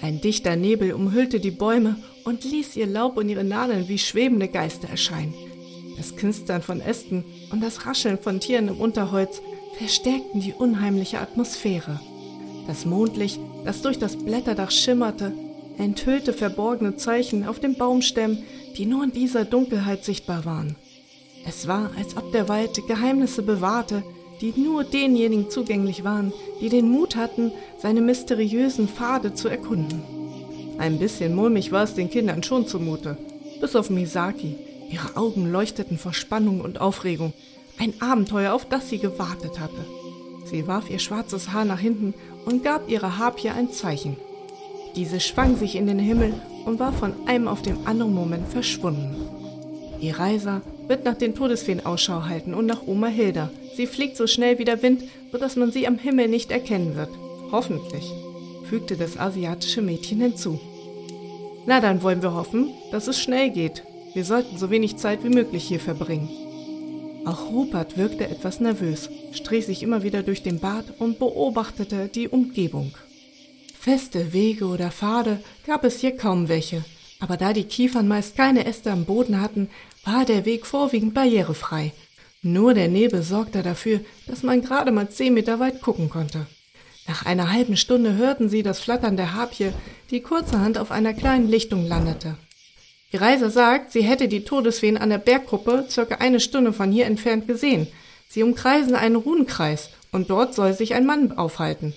A: Ein dichter Nebel umhüllte die Bäume und ließ ihr Laub und ihre Nadeln wie schwebende Geister erscheinen. Das Knistern von Ästen und das Rascheln von Tieren im Unterholz verstärkten die unheimliche Atmosphäre. Das Mondlicht, das durch das Blätterdach schimmerte, enthüllte verborgene Zeichen auf den Baumstämmen, die nur in dieser Dunkelheit sichtbar waren. Es war, als ob der Wald Geheimnisse bewahrte, die nur denjenigen zugänglich waren, die den Mut hatten, seine mysteriösen Pfade zu erkunden. Ein bisschen mulmig war es den Kindern schon zumute, bis auf Misaki. Ihre Augen leuchteten vor Spannung und Aufregung, ein Abenteuer, auf das sie gewartet hatte. Sie warf ihr schwarzes Haar nach hinten und gab ihrer Harpie ein Zeichen. Diese schwang sich in den Himmel und war von einem auf den anderen Moment verschwunden. Ihr Reiser wird nach den Todesfeen Ausschau halten und nach Oma Hilda. Sie fliegt so schnell wie der Wind, sodass man sie am Himmel nicht erkennen wird. Hoffentlich, fügte das asiatische Mädchen hinzu. Na, dann wollen wir hoffen, dass es schnell geht. Wir sollten so wenig Zeit wie möglich hier verbringen. Auch Rupert wirkte etwas nervös, strich sich immer wieder durch den Bart und beobachtete die Umgebung. Feste Wege oder Pfade gab es hier kaum welche, aber da die Kiefern meist keine Äste am Boden hatten, war der Weg vorwiegend barrierefrei. Nur der Nebel sorgte dafür, dass man gerade mal zehn Meter weit gucken konnte. Nach einer halben Stunde hörten sie das Flattern der Harpie, die kurzerhand auf einer kleinen Lichtung landete. Die Reise sagt, sie hätte die Todesfeen an der Bergkuppe circa eine Stunde von hier entfernt gesehen. Sie umkreisen einen Ruhenkreis und dort soll sich ein Mann aufhalten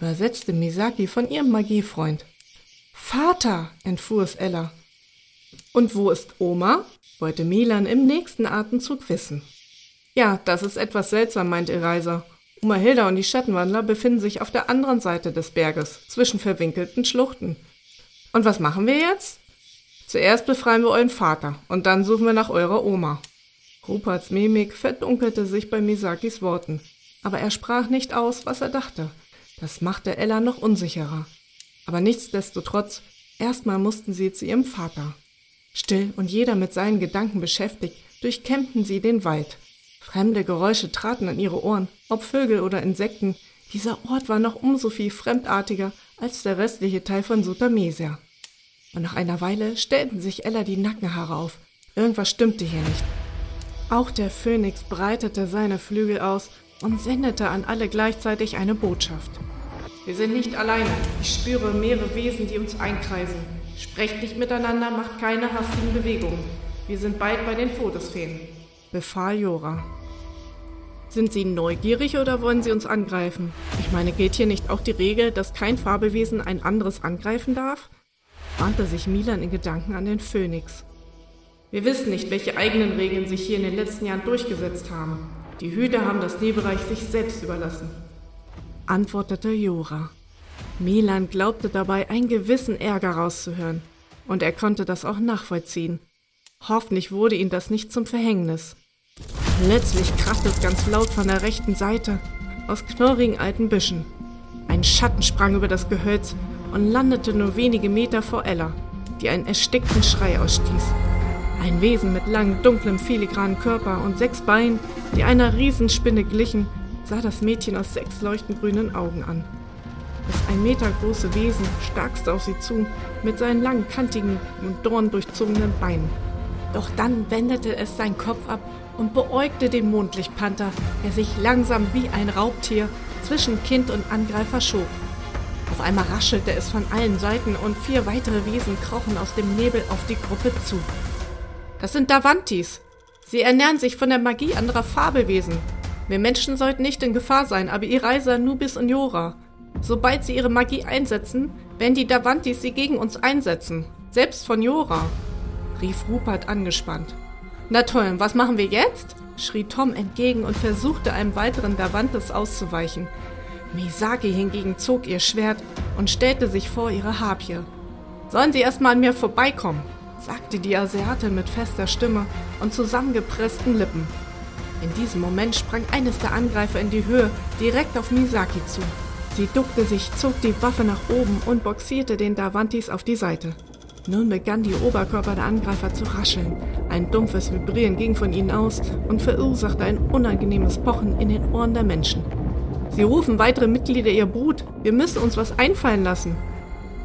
A: übersetzte Misaki von ihrem Magiefreund. Vater, entfuhr es Ella. Und wo ist Oma? wollte Milan im nächsten Atemzug wissen. Ja, das ist etwas seltsam, meint Eraser. Oma Hilda und die Schattenwandler befinden sich auf der anderen Seite des Berges, zwischen verwinkelten Schluchten. Und was machen wir jetzt? Zuerst befreien wir euren Vater und dann suchen wir nach eurer Oma. Ruperts Mimik verdunkelte sich bei Misakis Worten, aber er sprach nicht aus, was er dachte. Das machte Ella noch unsicherer. Aber nichtsdestotrotz, erstmal mussten sie zu ihrem Vater. Still und jeder mit seinen Gedanken beschäftigt, durchkämmten sie den Wald. Fremde Geräusche traten an ihre Ohren, ob Vögel oder Insekten. Dieser Ort war noch umso viel fremdartiger als der restliche Teil von Sutamesia. Und nach einer Weile stellten sich Ella die Nackenhaare auf. Irgendwas stimmte hier nicht. Auch der Phönix breitete seine Flügel aus und sendete an alle gleichzeitig eine Botschaft. Wir sind nicht alleine. Ich spüre mehrere Wesen, die uns einkreisen. Sprecht nicht miteinander, macht keine hastigen Bewegungen. Wir sind bald bei den Todesfeen, befahl Jora. Sind Sie neugierig oder wollen Sie uns angreifen? Ich meine, gilt hier nicht auch die Regel, dass kein Fabelwesen ein anderes angreifen darf? wandte sich Milan in Gedanken an den Phönix. Wir wissen nicht, welche eigenen Regeln sich hier in den letzten Jahren durchgesetzt haben. Die Hüter haben das Nebelreich sich selbst überlassen, antwortete Jora. Milan glaubte dabei, einen gewissen Ärger rauszuhören, und er konnte das auch nachvollziehen. Hoffentlich wurde ihm das nicht zum Verhängnis. Plötzlich krachte es ganz laut von der rechten Seite aus knorrigen alten Büschen. Ein Schatten sprang über das Gehölz und landete nur wenige Meter vor Ella, die einen erstickten Schrei ausstieß. Ein Wesen mit langem, dunklem, filigranen Körper und sechs Beinen, die einer Riesenspinne glichen, sah das Mädchen aus sechs leuchtend grünen Augen an. Das ein Meter große Wesen starkste auf sie zu, mit seinen langen, kantigen und dorndurchzogenen Beinen. Doch dann wendete es seinen Kopf ab und beäugte den Mondlichtpanther, der sich langsam wie ein Raubtier zwischen Kind und Angreifer schob. Auf einmal raschelte es von allen Seiten und vier weitere Wesen krochen aus dem Nebel auf die Gruppe zu. Das sind Davantis. Sie ernähren sich von der Magie anderer Fabelwesen. Wir Menschen sollten nicht in Gefahr sein, aber ihr Reiser Nubis und Jora. Sobald sie ihre Magie einsetzen, werden die Davantis sie gegen uns einsetzen. Selbst von Jora, rief Rupert angespannt. Na toll, was machen wir jetzt? schrie Tom entgegen und versuchte einem weiteren Davantes auszuweichen. Misaki hingegen zog ihr Schwert und stellte sich vor ihre Harpie. Sollen sie erstmal an mir vorbeikommen, sagte die Asiate mit fester Stimme und zusammengepressten Lippen. In diesem Moment sprang eines der Angreifer in die Höhe, direkt auf Misaki zu. Sie duckte sich, zog die Waffe nach oben und boxierte den Davantis auf die Seite. Nun begann die Oberkörper der Angreifer zu rascheln. Ein dumpfes Vibrieren ging von ihnen aus und verursachte ein unangenehmes Pochen in den Ohren der Menschen. Sie rufen weitere Mitglieder ihrer Brut. Wir müssen uns was einfallen lassen.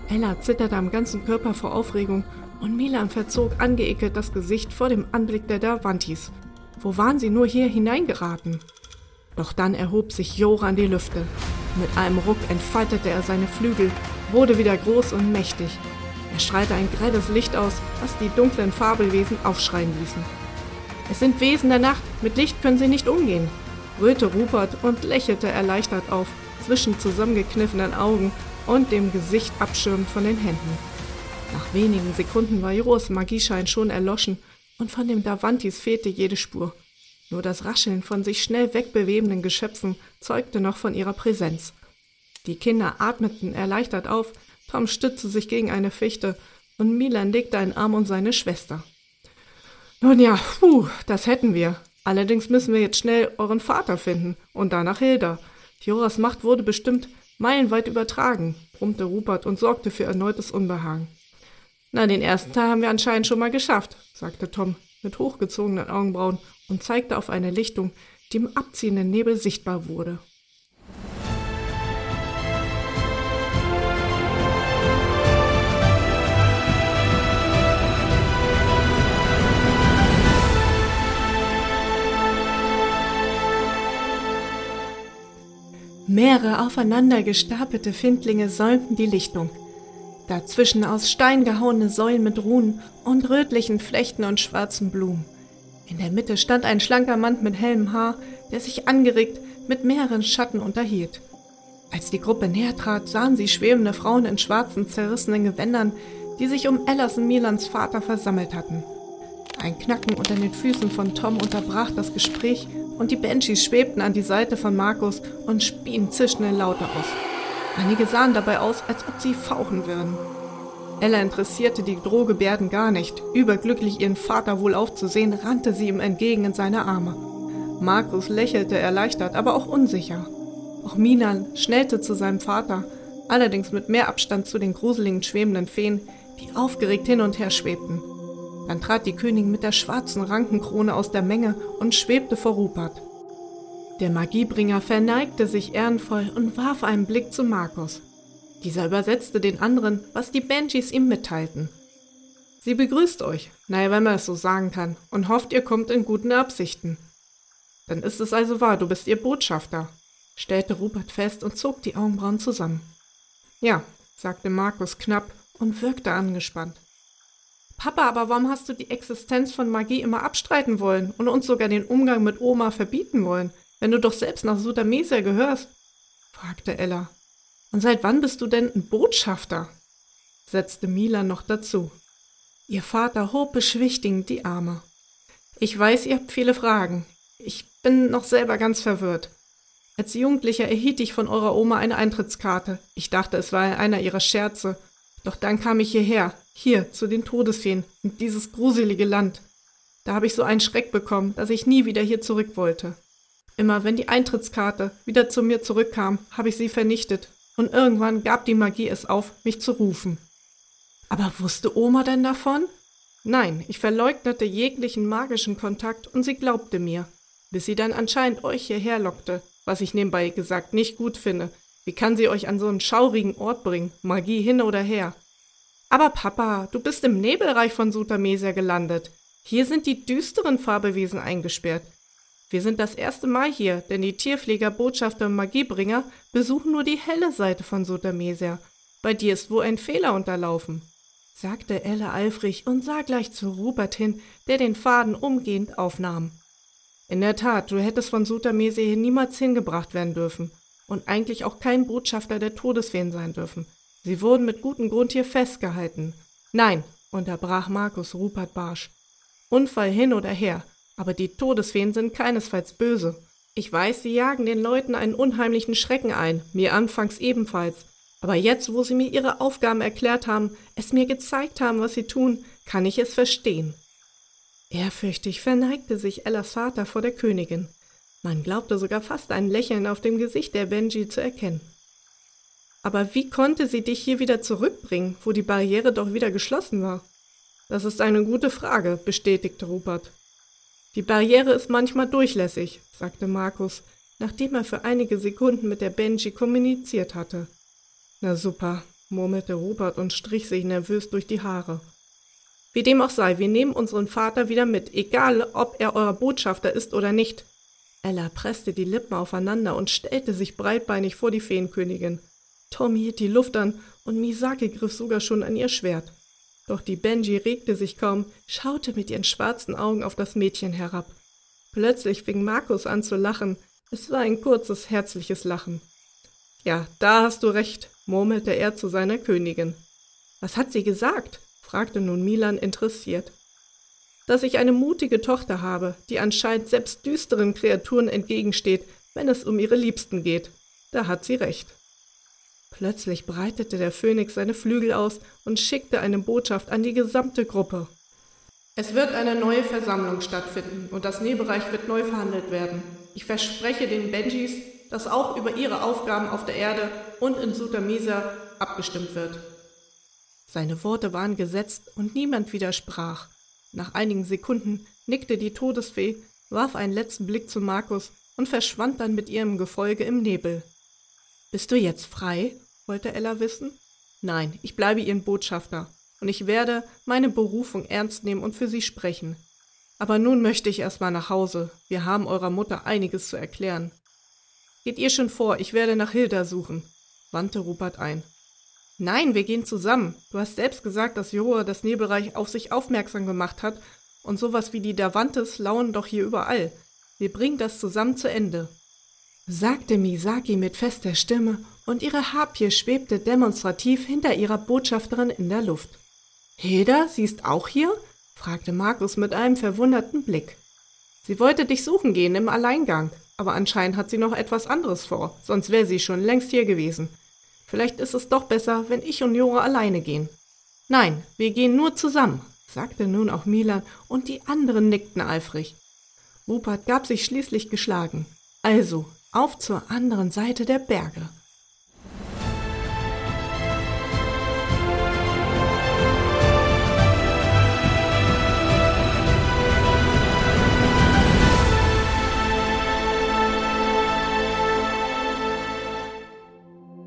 A: Ella zitterte am ganzen Körper vor Aufregung und Milan verzog angeekelt das Gesicht vor dem Anblick der Davantis. Wo waren sie nur hier hineingeraten? Doch dann erhob sich Jora in die Lüfte. Mit einem Ruck entfaltete er seine Flügel, wurde wieder groß und mächtig. Er strahlte ein grelles Licht aus, das die dunklen Fabelwesen aufschreien ließen. Es sind Wesen der Nacht, mit Licht können sie nicht umgehen, brüllte Rupert und lächelte erleichtert auf, zwischen zusammengekniffenen Augen und dem Gesicht abschirmend von den Händen. Nach wenigen Sekunden war Joros Magieschein schon erloschen und von dem Davantis fehlte jede Spur. Nur das Rascheln von sich schnell wegbewegenden Geschöpfen zeugte noch von ihrer Präsenz. Die Kinder atmeten erleichtert auf, Tom stützte sich gegen eine Fichte und Milan legte einen Arm um seine Schwester. Nun ja, puh, das hätten wir. Allerdings müssen wir jetzt schnell euren Vater finden und danach Hilda. Joras Macht wurde bestimmt meilenweit übertragen, brummte Rupert und sorgte für erneutes Unbehagen. Na, den ersten Teil haben wir anscheinend schon mal geschafft, sagte Tom mit hochgezogenen Augenbrauen und zeigte auf eine Lichtung, die im abziehenden Nebel sichtbar wurde. Mehrere aufeinander gestapelte Findlinge säumten die Lichtung. Dazwischen aus Stein gehauene Säulen mit Runen und rötlichen Flechten und schwarzen Blumen. In der Mitte stand ein schlanker Mann mit hellem Haar, der sich angeregt mit mehreren Schatten unterhielt. Als die Gruppe näher trat, sahen sie schwebende Frauen in schwarzen, zerrissenen Gewändern, die sich um Ellas und Milans Vater versammelt hatten. Ein Knacken unter den Füßen von Tom unterbrach das Gespräch und die Banshees schwebten an die Seite von Markus und spien zischende Laute aus. Einige sahen dabei aus, als ob sie fauchen würden. Ella interessierte die Drohgebärden gar nicht. Überglücklich, ihren Vater wohl aufzusehen, rannte sie ihm entgegen in seine Arme. Markus lächelte erleichtert, aber auch unsicher. Auch Minan schnellte zu seinem Vater, allerdings mit mehr Abstand zu den gruseligen schwebenden Feen, die aufgeregt hin und her schwebten. Dann trat die Königin mit der schwarzen Rankenkrone aus der Menge und schwebte vor Rupert. Der Magiebringer verneigte sich ehrenvoll und warf einen Blick zu Markus. Dieser übersetzte den anderen, was die Banshees ihm mitteilten. Sie begrüßt euch, naja, wenn man es so sagen kann, und hofft, ihr kommt in guten Absichten. Dann ist es also wahr, du bist ihr Botschafter, stellte Rupert fest und zog die Augenbrauen zusammen. Ja, sagte Markus knapp und wirkte angespannt. Papa, aber warum hast du die Existenz von Magie immer abstreiten wollen und uns sogar den Umgang mit Oma verbieten wollen, wenn du doch selbst nach Sudamesia gehörst? fragte Ella. Und seit wann bist du denn ein Botschafter? setzte Milan noch dazu. Ihr Vater hob beschwichtigend die Arme. Ich weiß, ihr habt viele Fragen. Ich bin noch selber ganz verwirrt. Als Jugendlicher erhielt ich von eurer Oma eine Eintrittskarte. Ich dachte, es war einer ihrer Scherze. Doch dann kam ich hierher, hier, zu den Todesfeen, in dieses gruselige Land. Da habe ich so einen Schreck bekommen, dass ich nie wieder hier zurück wollte. Immer wenn die Eintrittskarte wieder zu mir zurückkam, habe ich sie vernichtet, und irgendwann gab die Magie es auf, mich zu rufen. Aber wusste Oma denn davon? Nein, ich verleugnete jeglichen magischen Kontakt und sie glaubte mir, bis sie dann anscheinend euch hierher lockte, was ich nebenbei gesagt nicht gut finde. Wie kann sie euch an so einen schaurigen Ort bringen, Magie hin oder her? Aber Papa, du bist im Nebelreich von Sutamesia gelandet. Hier sind die düsteren Fabelwesen eingesperrt. Wir sind das erste Mal hier, denn die Tierpfleger, Botschafter und Magiebringer besuchen nur die helle Seite von Sotamesia. Bei dir ist wohl ein Fehler unterlaufen, sagte Elle eifrig und sah gleich zu Rupert hin, der den Faden umgehend aufnahm. In der Tat, du hättest von Sotamesia hier niemals hingebracht werden dürfen und eigentlich auch kein Botschafter der Todesfeen sein dürfen. Sie wurden mit gutem Grund hier festgehalten. Nein, unterbrach Markus Rupert barsch. Unfall hin oder her, aber die Todesfeen sind keinesfalls böse. Ich weiß, sie jagen den Leuten einen unheimlichen Schrecken ein, mir anfangs ebenfalls. Aber jetzt, wo sie mir ihre Aufgaben erklärt haben, es mir gezeigt haben, was sie tun, kann ich es verstehen. Ehrfürchtig verneigte sich Ellas Vater vor der Königin. Man glaubte sogar fast ein Lächeln auf dem Gesicht der Benji zu erkennen. Aber wie konnte sie dich hier wieder zurückbringen, wo die Barriere doch wieder geschlossen war? Das ist eine gute Frage, bestätigte Rupert. Die Barriere ist manchmal durchlässig, sagte Markus, nachdem er für einige Sekunden mit der Benji kommuniziert hatte. Na super, murmelte Rupert und strich sich nervös durch die Haare. Wie dem auch sei, wir nehmen unseren Vater wieder mit, egal ob er euer Botschafter ist oder nicht. Ella presste die Lippen aufeinander und stellte sich breitbeinig vor die Feenkönigin. Tom hielt die Luft an und Misaki griff sogar schon an ihr Schwert. Doch die Benji regte sich kaum, schaute mit ihren schwarzen Augen auf das Mädchen herab. Plötzlich fing Markus an zu lachen. Es war ein kurzes, herzliches Lachen. Ja, da hast du recht, murmelte er zu seiner Königin. Was hat sie gesagt? fragte nun Milan interessiert dass ich eine mutige Tochter habe, die anscheinend selbst düsteren Kreaturen entgegensteht, wenn es um ihre Liebsten geht. Da hat sie recht. Plötzlich breitete der Phönix seine Flügel aus und schickte eine Botschaft an die gesamte Gruppe. Es wird eine neue Versammlung stattfinden und das Nähbereich wird neu verhandelt werden. Ich verspreche den Benjis, dass auch über ihre Aufgaben auf der Erde und in Sutamisa abgestimmt wird. Seine Worte waren gesetzt und niemand widersprach. Nach einigen Sekunden nickte die Todesfee, warf einen letzten Blick zu Markus und verschwand dann mit ihrem Gefolge im Nebel. Bist du jetzt frei? Wollte Ella wissen. Nein, ich bleibe Ihren Botschafter, und ich werde meine Berufung ernst nehmen und für Sie sprechen. Aber nun möchte ich erst mal nach Hause. Wir haben eurer Mutter einiges zu erklären. Geht ihr schon vor, ich werde nach Hilda suchen, wandte Rupert ein. Nein, wir gehen zusammen. Du hast selbst gesagt, dass Joa das Nebelreich auf sich aufmerksam gemacht hat und sowas wie die Davantes lauern doch hier überall. Wir bringen das zusammen zu Ende. Sagte Misaki mit fester Stimme und ihre Harpie schwebte demonstrativ hinter ihrer Botschafterin in der Luft. Hilda, sie ist auch hier? fragte Markus mit einem verwunderten Blick. Sie wollte dich suchen gehen im Alleingang, aber anscheinend hat sie noch etwas anderes vor, sonst wäre sie schon längst hier gewesen. Vielleicht ist es doch besser, wenn ich und Jora alleine gehen. Nein, wir gehen nur zusammen, sagte nun auch Milan, und die anderen nickten eifrig. Rupert gab sich schließlich geschlagen. Also, auf zur anderen Seite der Berge.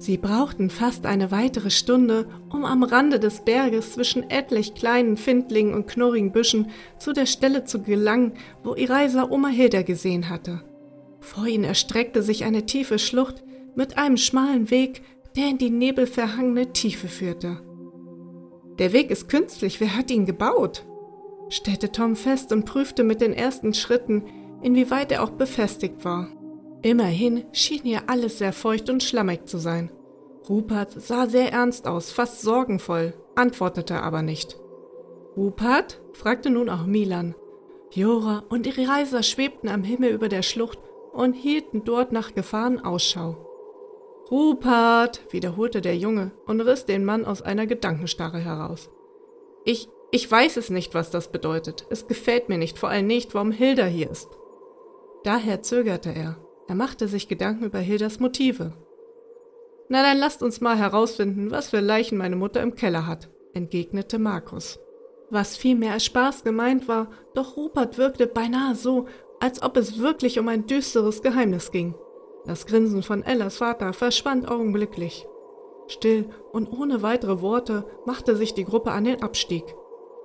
A: Sie brauchten fast eine weitere Stunde, um am Rande des Berges zwischen etlich kleinen Findlingen und knurrigen Büschen zu der Stelle zu gelangen, wo Ireisa Oma Hilda gesehen hatte. Vor ihnen erstreckte sich eine tiefe Schlucht mit einem schmalen Weg, der in die nebelverhangene Tiefe führte. Der Weg ist künstlich, wer hat ihn gebaut? stellte Tom fest und prüfte mit den ersten Schritten, inwieweit er auch befestigt war. Immerhin schien hier alles sehr feucht und schlammig zu sein. Rupert sah sehr ernst aus, fast sorgenvoll, antwortete aber nicht. Rupert? fragte nun auch Milan. Jora und ihre Reiser schwebten am Himmel über der Schlucht und hielten dort nach Gefahren Ausschau. Rupert, wiederholte der Junge und riss den Mann aus einer Gedankenstarre heraus. Ich, ich weiß es nicht, was das bedeutet. Es gefällt mir nicht, vor allem nicht, warum Hilda hier ist. Daher zögerte er. Er machte sich Gedanken über Hildas Motive. Na dann lasst uns mal herausfinden, was für Leichen meine Mutter im Keller hat, entgegnete Markus. Was vielmehr als Spaß gemeint war, doch Rupert wirkte beinahe so, als ob es wirklich um ein düsteres Geheimnis ging. Das Grinsen von Ellas Vater verschwand augenblicklich. Still und ohne weitere Worte machte sich die Gruppe an den Abstieg.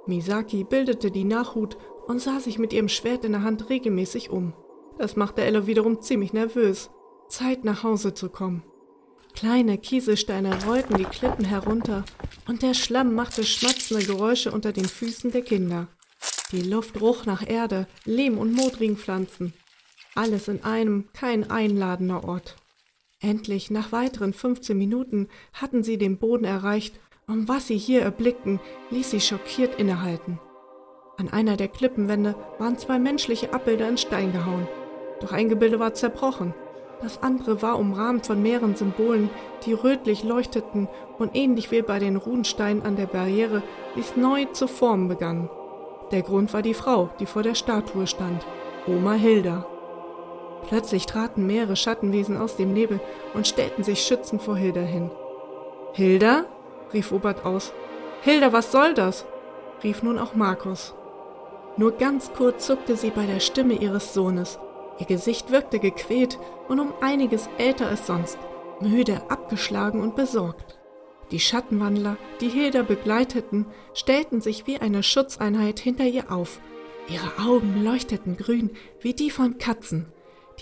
A: Misaki bildete die Nachhut und sah sich mit ihrem Schwert in der Hand regelmäßig um. Das machte Ella wiederum ziemlich nervös. Zeit nach Hause zu kommen. Kleine Kieselsteine rollten die Klippen herunter und der Schlamm machte schmatzende Geräusche unter den Füßen der Kinder. Die Luft roch nach Erde, Lehm und modrigen Pflanzen. Alles in einem, kein einladender Ort. Endlich, nach weiteren 15 Minuten, hatten sie den Boden erreicht und was sie hier erblickten, ließ sie schockiert innehalten. An einer der Klippenwände waren zwei menschliche Abbilder in Stein gehauen. Doch ein Gebilde war zerbrochen. Das andere war umrahmt von mehreren Symbolen, die rötlich leuchteten und ähnlich wie bei den Runensteinen an der Barriere dies neu zu formen begannen. Der Grund war die Frau, die vor der Statue stand, Oma Hilda. Plötzlich traten mehrere Schattenwesen aus dem Nebel und stellten sich schützend vor Hilda hin. Hilda? rief Robert aus. Hilda, was soll das? rief nun auch Markus. Nur ganz kurz zuckte sie bei der Stimme ihres Sohnes. Ihr Gesicht wirkte gequält und um einiges älter als sonst, müde, abgeschlagen und besorgt. Die Schattenwandler, die Hilda begleiteten, stellten sich wie eine Schutzeinheit hinter ihr auf. Ihre Augen leuchteten grün wie die von Katzen.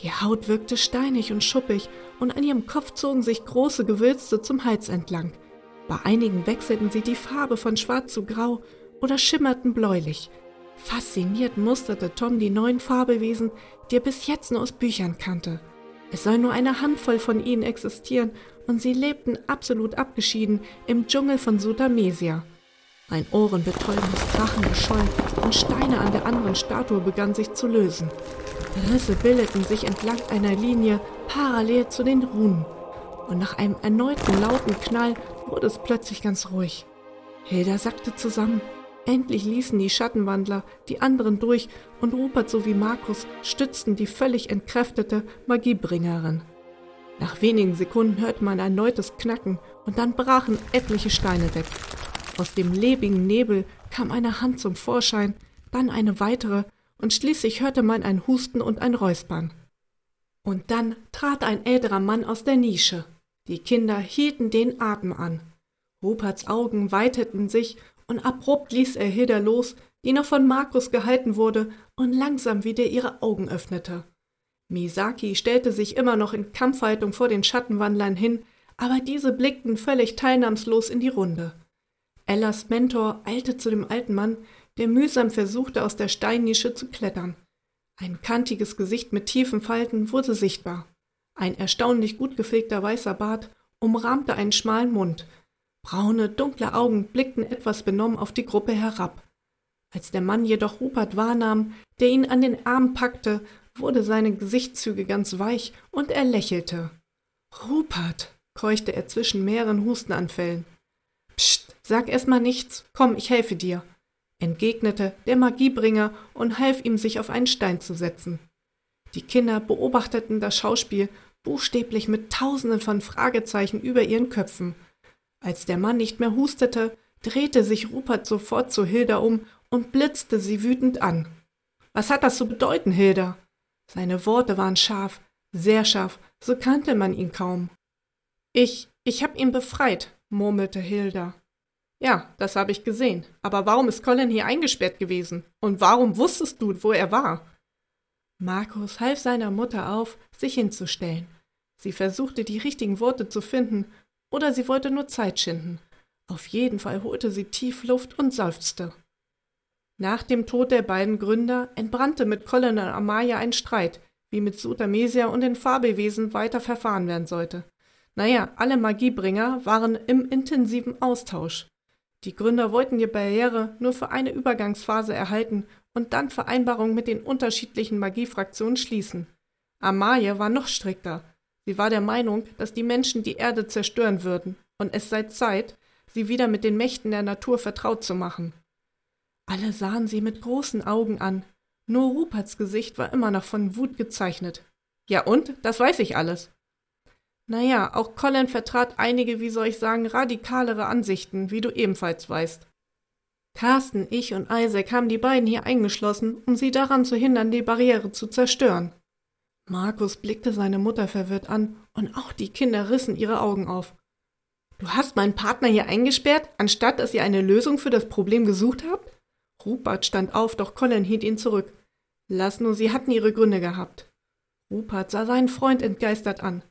A: Die Haut wirkte steinig und schuppig und an ihrem Kopf zogen sich große Gewülste zum Hals entlang. Bei einigen wechselten sie die Farbe von schwarz zu grau oder schimmerten bläulich. Fasziniert musterte Tom die neuen Fabelwesen, die er bis jetzt nur aus Büchern kannte. Es soll nur eine Handvoll von ihnen existieren und sie lebten absolut abgeschieden im Dschungel von Sutamesia. Ein ohrenbetäubendes Krachen erscholl und Steine an der anderen Statue begannen sich zu lösen. Risse bildeten sich entlang einer Linie parallel zu den Runen. Und nach einem erneuten lauten Knall wurde es plötzlich ganz ruhig. Hilda sackte zusammen. Endlich ließen die Schattenwandler die anderen durch und Rupert sowie Markus stützten die völlig entkräftete Magiebringerin. Nach wenigen Sekunden hörte man ein erneutes Knacken und dann brachen etliche Steine weg. Aus dem lebigen Nebel kam eine Hand zum Vorschein, dann eine weitere und schließlich hörte man ein Husten und ein Räuspern. Und dann trat ein älterer Mann aus der Nische. Die Kinder hielten den Atem an. Ruperts Augen weiteten sich und abrupt ließ er Hilda los, die noch von Markus gehalten wurde und langsam wieder ihre Augen öffnete. Misaki stellte sich immer noch in Kampfhaltung vor den Schattenwandlern hin, aber diese blickten völlig teilnahmslos in die Runde. Ellas Mentor eilte zu dem alten Mann, der mühsam versuchte, aus der Steinnische zu klettern. Ein kantiges Gesicht mit tiefen Falten wurde sichtbar. Ein erstaunlich gut gepflegter weißer Bart umrahmte einen schmalen Mund. Braune, dunkle Augen blickten etwas benommen auf die Gruppe herab. Als der Mann jedoch Rupert wahrnahm, der ihn an den Arm packte, wurde seine Gesichtszüge ganz weich und er lächelte. Rupert, keuchte er zwischen mehreren Hustenanfällen. Psst, sag erst mal nichts. Komm, ich helfe dir, entgegnete der Magiebringer und half ihm, sich auf einen Stein zu setzen. Die Kinder beobachteten das Schauspiel buchstäblich mit tausenden von Fragezeichen über ihren Köpfen. Als der Mann nicht mehr hustete, drehte sich Rupert sofort zu Hilda um und blitzte sie wütend an. Was hat das zu bedeuten, Hilda? Seine Worte waren scharf, sehr scharf, so kannte man ihn kaum. Ich, ich hab ihn befreit, murmelte Hilda. Ja, das habe ich gesehen. Aber warum ist Colin hier eingesperrt gewesen? Und warum wusstest du, wo er war? Markus half seiner Mutter auf, sich hinzustellen. Sie versuchte die richtigen Worte zu finden, oder sie wollte nur Zeit schinden. Auf jeden Fall holte sie tief Luft und seufzte. Nach dem Tod der beiden Gründer entbrannte mit Colin und Amaya ein Streit, wie mit Sutamesia und den Fabelwesen weiter verfahren werden sollte. Naja, alle Magiebringer waren im intensiven Austausch. Die Gründer wollten die Barriere nur für eine Übergangsphase erhalten und dann Vereinbarungen mit den unterschiedlichen Magiefraktionen schließen. Amaye war noch strikter. Sie war der Meinung, dass die Menschen die Erde zerstören würden und es sei Zeit, sie wieder mit den Mächten der Natur vertraut zu machen. Alle sahen sie mit großen Augen an. Nur Ruperts Gesicht war immer noch von Wut gezeichnet. Ja und? Das weiß ich alles. Naja, auch Colin vertrat einige, wie soll ich sagen, radikalere Ansichten, wie du ebenfalls weißt. Carsten, ich und Isaac haben die beiden hier eingeschlossen, um sie daran zu hindern, die Barriere zu zerstören. Markus blickte seine Mutter verwirrt an, und auch die Kinder rissen ihre Augen auf. Du hast meinen Partner hier eingesperrt, anstatt dass ihr eine Lösung für das Problem gesucht habt? Rupert stand auf, doch Colin hielt ihn zurück. Lass nur, sie hatten ihre Gründe gehabt. Rupert sah seinen Freund entgeistert an.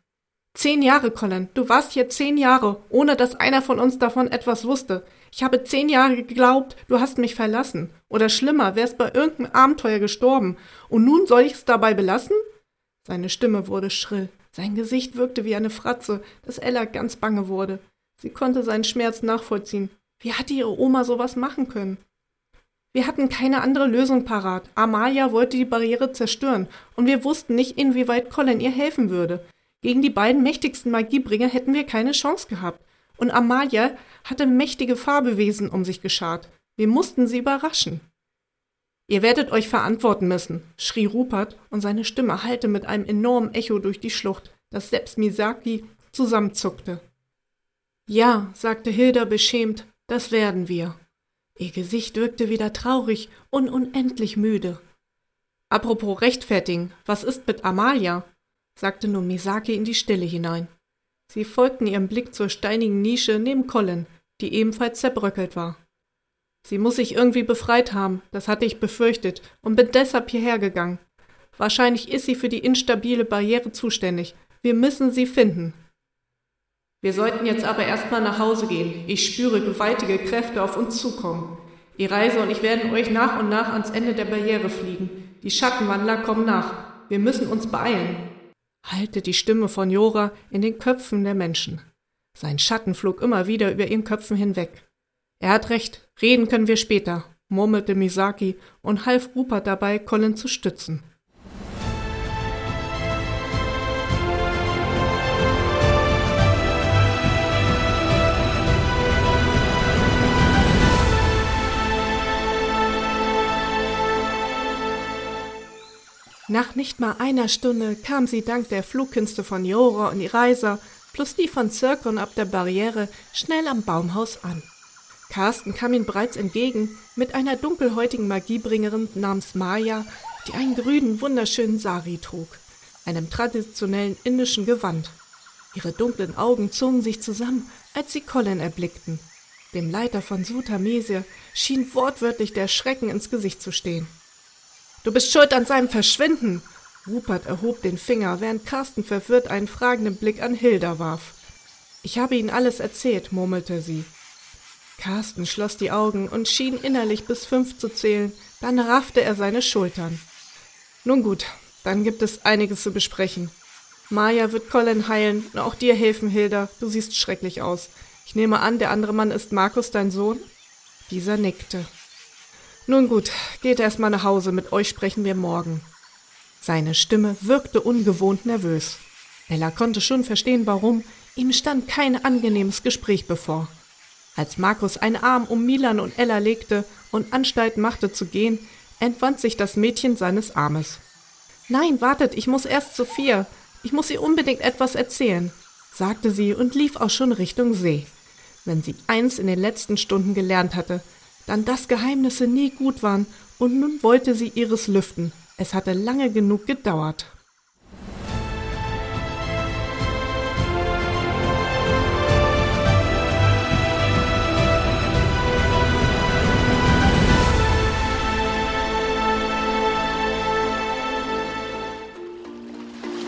A: Zehn Jahre, Colin. Du warst hier zehn Jahre, ohne dass einer von uns davon etwas wusste. Ich habe zehn Jahre geglaubt, du hast mich verlassen. Oder schlimmer, wärst bei irgendeinem Abenteuer gestorben. Und nun soll ich's dabei belassen? Seine Stimme wurde schrill. Sein Gesicht wirkte wie eine Fratze, dass Ella ganz bange wurde. Sie konnte seinen Schmerz nachvollziehen. Wie hatte ihre Oma sowas machen können? Wir hatten keine andere Lösung parat. Amalia wollte die Barriere zerstören, und wir wussten nicht, inwieweit Colin ihr helfen würde. Gegen die beiden mächtigsten Magiebringer hätten wir keine Chance gehabt. Und Amalia hatte mächtige Farbewesen um sich geschart. Wir mussten sie überraschen. Ihr werdet euch verantworten müssen, schrie Rupert, und seine Stimme hallte mit einem enormen Echo durch die Schlucht, dass selbst Misaki zusammenzuckte. Ja, sagte Hilda beschämt, das werden wir. Ihr Gesicht wirkte wieder traurig und unendlich müde. Apropos rechtfertigen, was ist mit Amalia? sagte nun Misaki in die Stille hinein. Sie folgten ihrem Blick zur steinigen Nische neben Colin, die ebenfalls zerbröckelt war. Sie muss sich irgendwie befreit haben, das hatte ich befürchtet, und bin deshalb hierher gegangen. Wahrscheinlich ist sie für die instabile Barriere zuständig. Wir müssen sie finden. Wir sollten jetzt aber erstmal nach Hause gehen. Ich spüre gewaltige Kräfte auf uns zukommen. Ihr Reise und ich werden euch nach und nach ans Ende der Barriere fliegen. Die Schattenwandler kommen nach. Wir müssen uns beeilen hallte die Stimme von Jora in den Köpfen der Menschen. Sein Schatten flog immer wieder über ihren Köpfen hinweg. Er hat recht, reden können wir später, murmelte Misaki und half Rupert dabei, Colin zu stützen. Nach nicht mal einer Stunde kam sie dank der Flugkünste von Jora und Ireiser plus die von Zirkon ab der Barriere schnell am Baumhaus an. Carsten kam ihnen bereits entgegen mit einer dunkelhäutigen Magiebringerin namens Maya, die einen grünen, wunderschönen Sari trug, einem traditionellen indischen Gewand. Ihre dunklen Augen zogen sich zusammen, als sie Colin erblickten. Dem Leiter von Sutamesia schien wortwörtlich der Schrecken ins Gesicht zu stehen. Du bist schuld an seinem Verschwinden. Rupert erhob den Finger, während Carsten verwirrt einen fragenden Blick an Hilda warf. Ich habe Ihnen alles erzählt, murmelte sie. Carsten schloss die Augen und schien innerlich bis fünf zu zählen, dann raffte er seine Schultern. Nun gut, dann gibt es einiges zu besprechen. Maya wird Colin heilen und auch dir helfen, Hilda. Du siehst schrecklich aus. Ich nehme an, der andere Mann ist Markus, dein Sohn? Dieser nickte. Nun gut, geht erst mal nach Hause, mit euch sprechen wir morgen. Seine Stimme wirkte ungewohnt nervös. Ella konnte schon verstehen, warum. Ihm stand kein angenehmes Gespräch bevor. Als Markus einen Arm um Milan und Ella legte und Anstalt machte zu gehen, entwand sich das Mädchen seines Armes. Nein, wartet, ich muss erst Sophia. Ich muss ihr unbedingt etwas erzählen, sagte sie und lief auch schon Richtung See. Wenn sie eins in den letzten Stunden gelernt hatte, dann dass Geheimnisse nie gut waren, und nun wollte sie ihres lüften. Es hatte lange genug gedauert.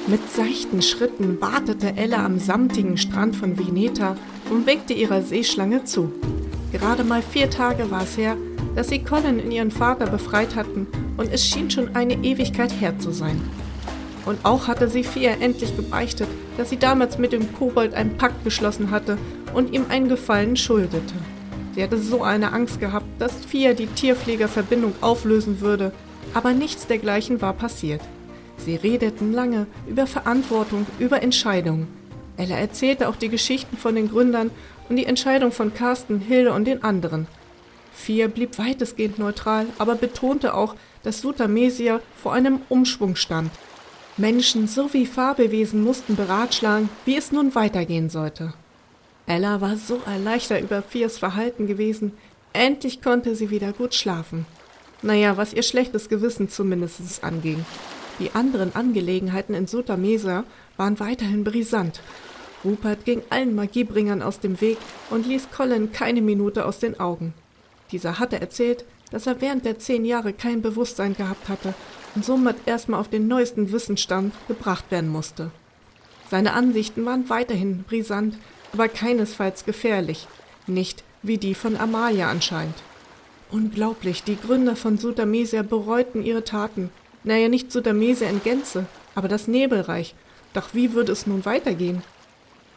A: Mit seichten Schritten wartete Ella am samtigen Strand von Veneta und weckte ihrer Seeschlange zu. Gerade mal vier Tage war es her, dass sie Colin und ihren Vater befreit hatten, und es schien schon eine Ewigkeit her zu sein. Und auch hatte sie Fia endlich gebeichtet, dass sie damals mit dem Kobold einen Pakt geschlossen hatte und ihm einen Gefallen schuldete. Sie hatte so eine Angst gehabt, dass Fia die Tierpflegerverbindung auflösen würde, aber nichts dergleichen war passiert. Sie redeten lange über Verantwortung, über Entscheidungen. Ella erzählte auch die Geschichten von den Gründern und die Entscheidung von Carsten, Hilde und den anderen. Fia blieb weitestgehend neutral, aber betonte auch, dass Sutamesia vor einem Umschwung stand. Menschen sowie Fabelwesen mussten beratschlagen, wie es nun weitergehen sollte. Ella war so erleichtert über Fias Verhalten gewesen, endlich konnte sie wieder gut schlafen. Naja, was ihr schlechtes Gewissen zumindest anging. Die anderen Angelegenheiten in Sotamesa waren weiterhin brisant Rupert ging allen Magiebringern aus dem Weg und ließ Colin keine Minute aus den Augen. Dieser hatte erzählt, dass er während der zehn Jahre kein Bewusstsein gehabt hatte und somit erstmal auf den neuesten Wissensstand gebracht werden musste. Seine Ansichten waren weiterhin brisant, aber keinesfalls gefährlich, nicht wie die von Amalia anscheinend. Unglaublich, die Gründer von Sudamesia bereuten ihre Taten. Naja, nicht Sudamesia in Gänze, aber das Nebelreich. Doch wie würde es nun weitergehen?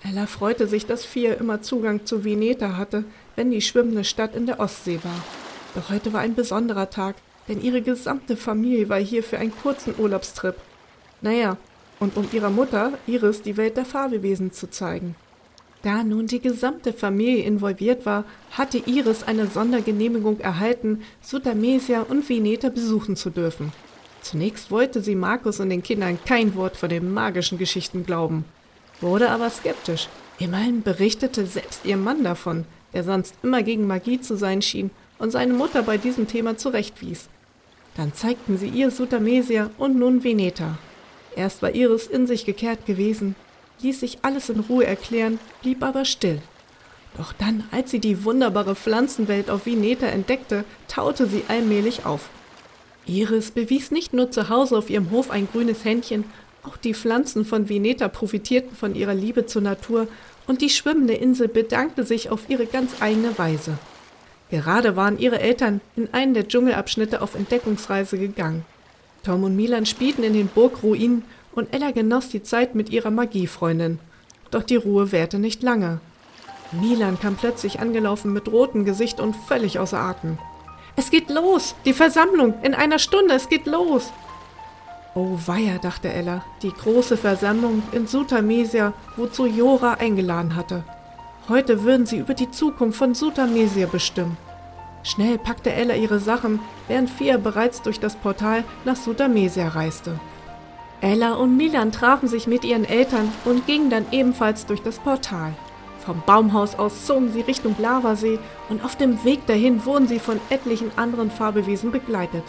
A: Ella freute sich, dass Fia immer Zugang zu Vineta hatte, wenn die schwimmende Stadt in der Ostsee war. Doch heute war ein besonderer Tag, denn ihre gesamte Familie war hier für einen kurzen Urlaubstrip. Naja, und um ihrer Mutter, Iris, die Welt der Fabelwesen zu zeigen. Da nun die gesamte Familie involviert war, hatte Iris eine Sondergenehmigung erhalten, Sudamesia und Vineta besuchen zu dürfen. Zunächst wollte sie Markus und den Kindern kein Wort von den magischen Geschichten glauben, wurde aber skeptisch. Immerhin berichtete selbst ihr Mann davon, der sonst immer gegen Magie zu sein schien und seine Mutter bei diesem Thema zurechtwies. Dann zeigten sie ihr Sudamesia und nun Veneta. Erst war Iris in sich gekehrt gewesen, ließ sich alles in Ruhe erklären, blieb aber still. Doch dann, als sie die wunderbare Pflanzenwelt auf Vineta entdeckte, taute sie allmählich auf. Iris bewies nicht nur zu Hause auf ihrem Hof ein grünes Händchen, auch die Pflanzen von Vineta profitierten von ihrer Liebe zur Natur und die schwimmende Insel bedankte sich auf ihre ganz eigene Weise. Gerade waren ihre Eltern in einen der Dschungelabschnitte auf Entdeckungsreise gegangen. Tom und Milan spielten in den Burgruinen und Ella genoss die Zeit mit ihrer Magiefreundin. Doch die Ruhe währte nicht lange. Milan kam plötzlich angelaufen mit rotem Gesicht und völlig außer Atem. Es geht los! Die Versammlung! In einer Stunde! Es geht los! Oh weia, dachte Ella, die große Versammlung in Sutamesia, wozu Jora eingeladen hatte. Heute würden sie über die Zukunft von Sutamesia bestimmen. Schnell packte Ella ihre Sachen, während Fia bereits durch das Portal nach Sutamesia reiste. Ella und Milan trafen sich mit ihren Eltern und gingen dann ebenfalls durch das Portal. Vom Baumhaus aus zogen sie Richtung Lavasee und auf dem Weg dahin wurden sie von etlichen anderen Fabelwesen begleitet.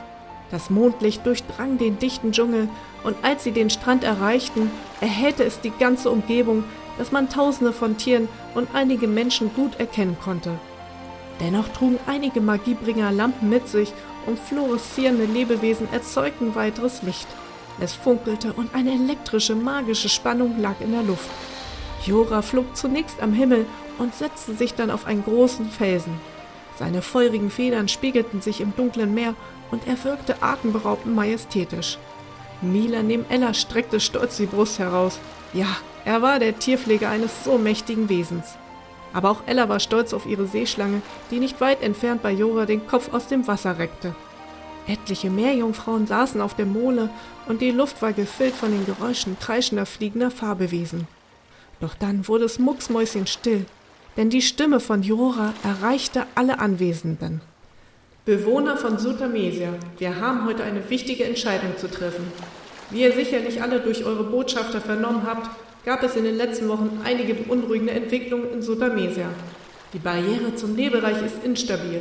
A: Das Mondlicht durchdrang den dichten Dschungel und als sie den Strand erreichten, erhellte es die ganze Umgebung, dass man tausende von Tieren und einige Menschen gut erkennen konnte. Dennoch trugen einige Magiebringer Lampen mit sich und fluoreszierende Lebewesen erzeugten weiteres Licht. Es funkelte und eine elektrische, magische Spannung lag in der Luft. Jora flog zunächst am Himmel und setzte sich dann auf einen großen Felsen. Seine feurigen Federn spiegelten sich im dunklen Meer und er wirkte atemberaubend majestätisch. Mila neben Ella streckte stolz die Brust heraus. Ja, er war der Tierpfleger eines so mächtigen Wesens. Aber auch Ella war stolz auf ihre Seeschlange, die nicht weit entfernt bei Jora den Kopf aus dem Wasser reckte. Etliche Meerjungfrauen saßen auf der Mole und die Luft war gefüllt von den Geräuschen kreischender fliegender Fabelwesen. Doch dann wurde es mucksmäuschenstill, denn die Stimme von Jora erreichte alle Anwesenden. Bewohner von Sutamesia, wir haben heute eine wichtige Entscheidung zu treffen. Wie ihr sicherlich alle durch eure Botschafter vernommen habt, gab es in den letzten Wochen einige beunruhigende Entwicklungen in Sutamesia. Die Barriere zum Nebelreich ist instabil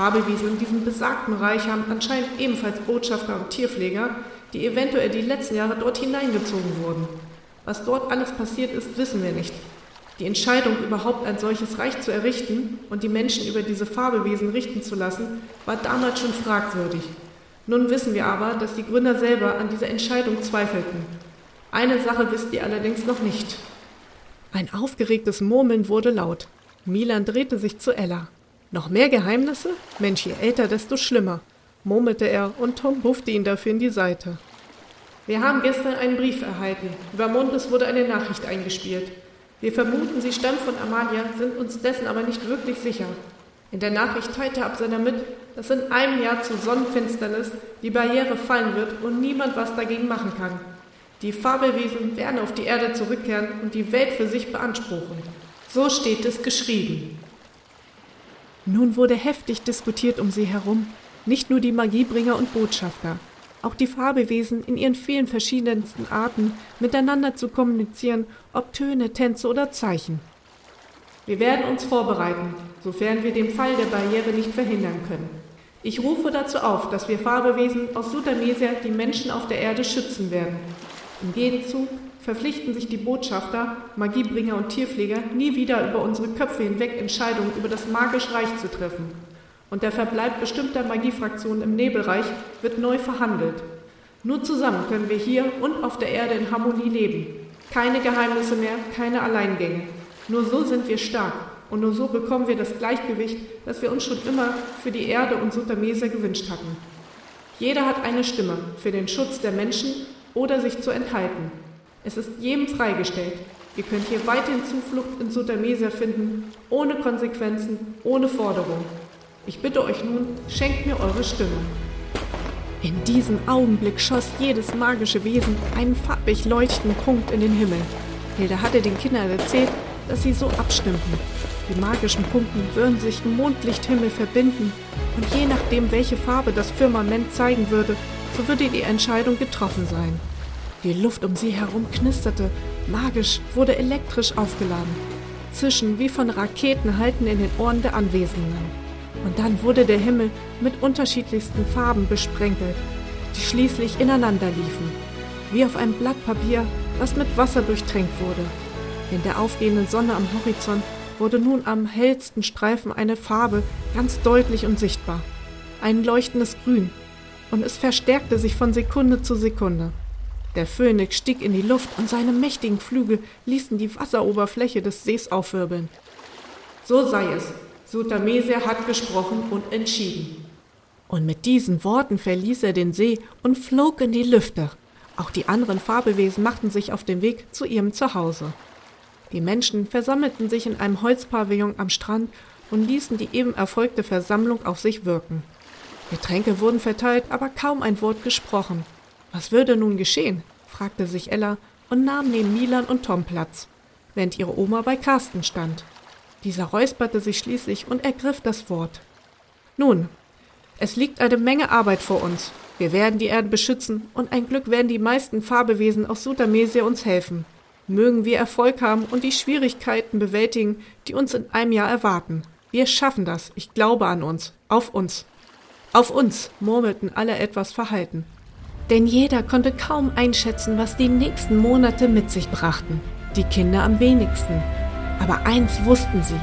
A: Fabelwesen in diesem besagten Reich haben anscheinend ebenfalls Botschafter und Tierpfleger, die eventuell die letzten Jahre dort hineingezogen wurden. Was dort alles passiert ist, wissen wir nicht. Die Entscheidung, überhaupt ein solches Reich zu errichten und die Menschen über diese Fabelwesen richten zu lassen, war damals schon fragwürdig. Nun wissen wir aber, dass die Gründer selber an dieser Entscheidung zweifelten. Eine Sache wisst ihr allerdings noch nicht. Ein aufgeregtes Murmeln wurde laut. Milan drehte sich zu Ella. Noch mehr Geheimnisse? Mensch, je älter, desto schlimmer, murmelte er und Tom puffte ihn dafür in die Seite. Wir haben gestern einen Brief erhalten. Über Mondes wurde eine Nachricht eingespielt. Wir vermuten, sie stammt von Amalia, sind uns dessen aber nicht wirklich sicher. In der Nachricht teilte Absender mit, dass in einem Jahr zur Sonnenfinsternis die Barriere fallen wird und niemand was dagegen machen kann. Die Fabelwesen werden auf die Erde zurückkehren und die Welt für sich beanspruchen. So steht es geschrieben. Nun wurde heftig diskutiert um sie herum, nicht nur die Magiebringer und Botschafter, auch die Fabelwesen in ihren vielen verschiedensten Arten miteinander zu kommunizieren, ob Töne, Tänze oder Zeichen. Wir werden uns vorbereiten, sofern wir den Fall der Barriere nicht verhindern können. Ich rufe dazu auf, dass wir Fabelwesen aus Sudamesia die Menschen auf der Erde schützen werden. Im Gegenzug verpflichten sich die Botschafter, Magiebringer und Tierpfleger nie wieder über unsere Köpfe hinweg Entscheidungen über das magische Reich zu treffen. Und der Verbleib bestimmter Magiefraktionen im Nebelreich wird neu verhandelt. Nur zusammen können wir hier und auf der Erde in Harmonie leben. Keine Geheimnisse mehr, keine Alleingänge. Nur so sind wir stark und nur so bekommen wir das Gleichgewicht, das wir uns schon immer für die Erde und Sutamesa gewünscht hatten. Jeder hat eine Stimme für den Schutz der Menschen oder sich zu enthalten. Es ist jedem freigestellt. Ihr könnt hier weiterhin Zuflucht in Sutamesa finden, ohne Konsequenzen, ohne Forderung. Ich bitte euch nun, schenkt mir eure Stimme. In diesem Augenblick schoss jedes magische Wesen einen farbig leuchtenden Punkt in den Himmel. Hilda hatte den Kindern erzählt, dass sie so abstimmten. Die magischen Punkte würden sich im Mondlichthimmel verbinden und je nachdem, welche Farbe das Firmament zeigen würde, so würde die Entscheidung getroffen sein. Die Luft um sie herum knisterte, magisch wurde elektrisch aufgeladen. Zischen wie von Raketen halten in den Ohren der Anwesenden. Und dann wurde der Himmel mit unterschiedlichsten Farben besprenkelt, die schließlich ineinander liefen, wie auf einem Blatt Papier, das mit Wasser durchtränkt wurde. In der aufgehenden Sonne am Horizont wurde nun am hellsten Streifen eine Farbe ganz deutlich und sichtbar. Ein leuchtendes Grün. Und es verstärkte sich von Sekunde zu Sekunde. Der Phönix stieg in die Luft und seine mächtigen Flügel ließen die Wasseroberfläche des Sees aufwirbeln. So sei es, Sutameser hat gesprochen und entschieden. Und mit diesen Worten verließ er den See und flog in die Lüfte. Auch die anderen Fabelwesen machten sich auf den Weg zu ihrem Zuhause. Die Menschen versammelten sich in einem Holzpavillon am Strand und ließen die eben erfolgte Versammlung auf sich wirken. Getränke wurden verteilt, aber kaum ein Wort gesprochen. Was würde nun geschehen? fragte sich Ella und nahm neben Milan und Tom Platz, während ihre Oma bei Carsten stand. Dieser räusperte sich schließlich und ergriff das Wort. Nun, es liegt eine Menge Arbeit vor uns. Wir werden die Erde beschützen und ein Glück werden die meisten Farbewesen aus Sudamesia uns helfen. Mögen wir Erfolg haben und die Schwierigkeiten bewältigen, die uns in einem Jahr erwarten. Wir schaffen das. Ich glaube an uns. Auf uns. Auf uns, murmelten alle etwas verhalten. Denn jeder konnte kaum einschätzen, was die nächsten Monate mit sich brachten. Die Kinder am wenigsten. Aber eins wussten sie.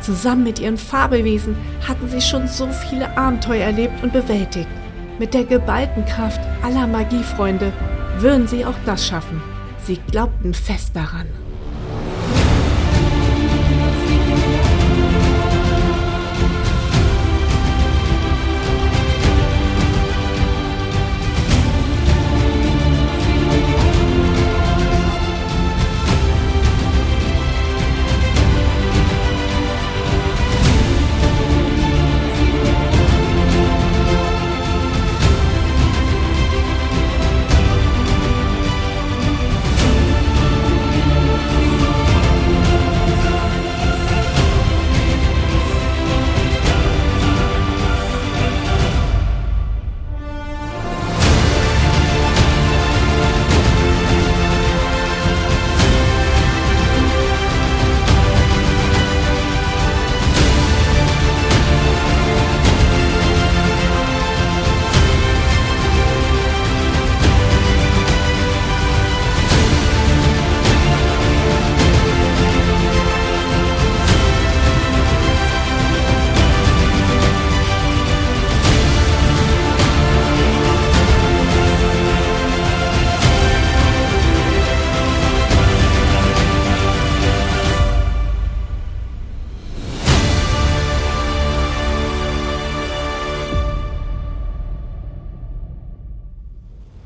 A: Zusammen mit ihren Fabelwesen hatten sie schon so viele Abenteuer erlebt und bewältigt. Mit der geballten Kraft aller Magiefreunde würden sie auch das schaffen. Sie glaubten fest daran.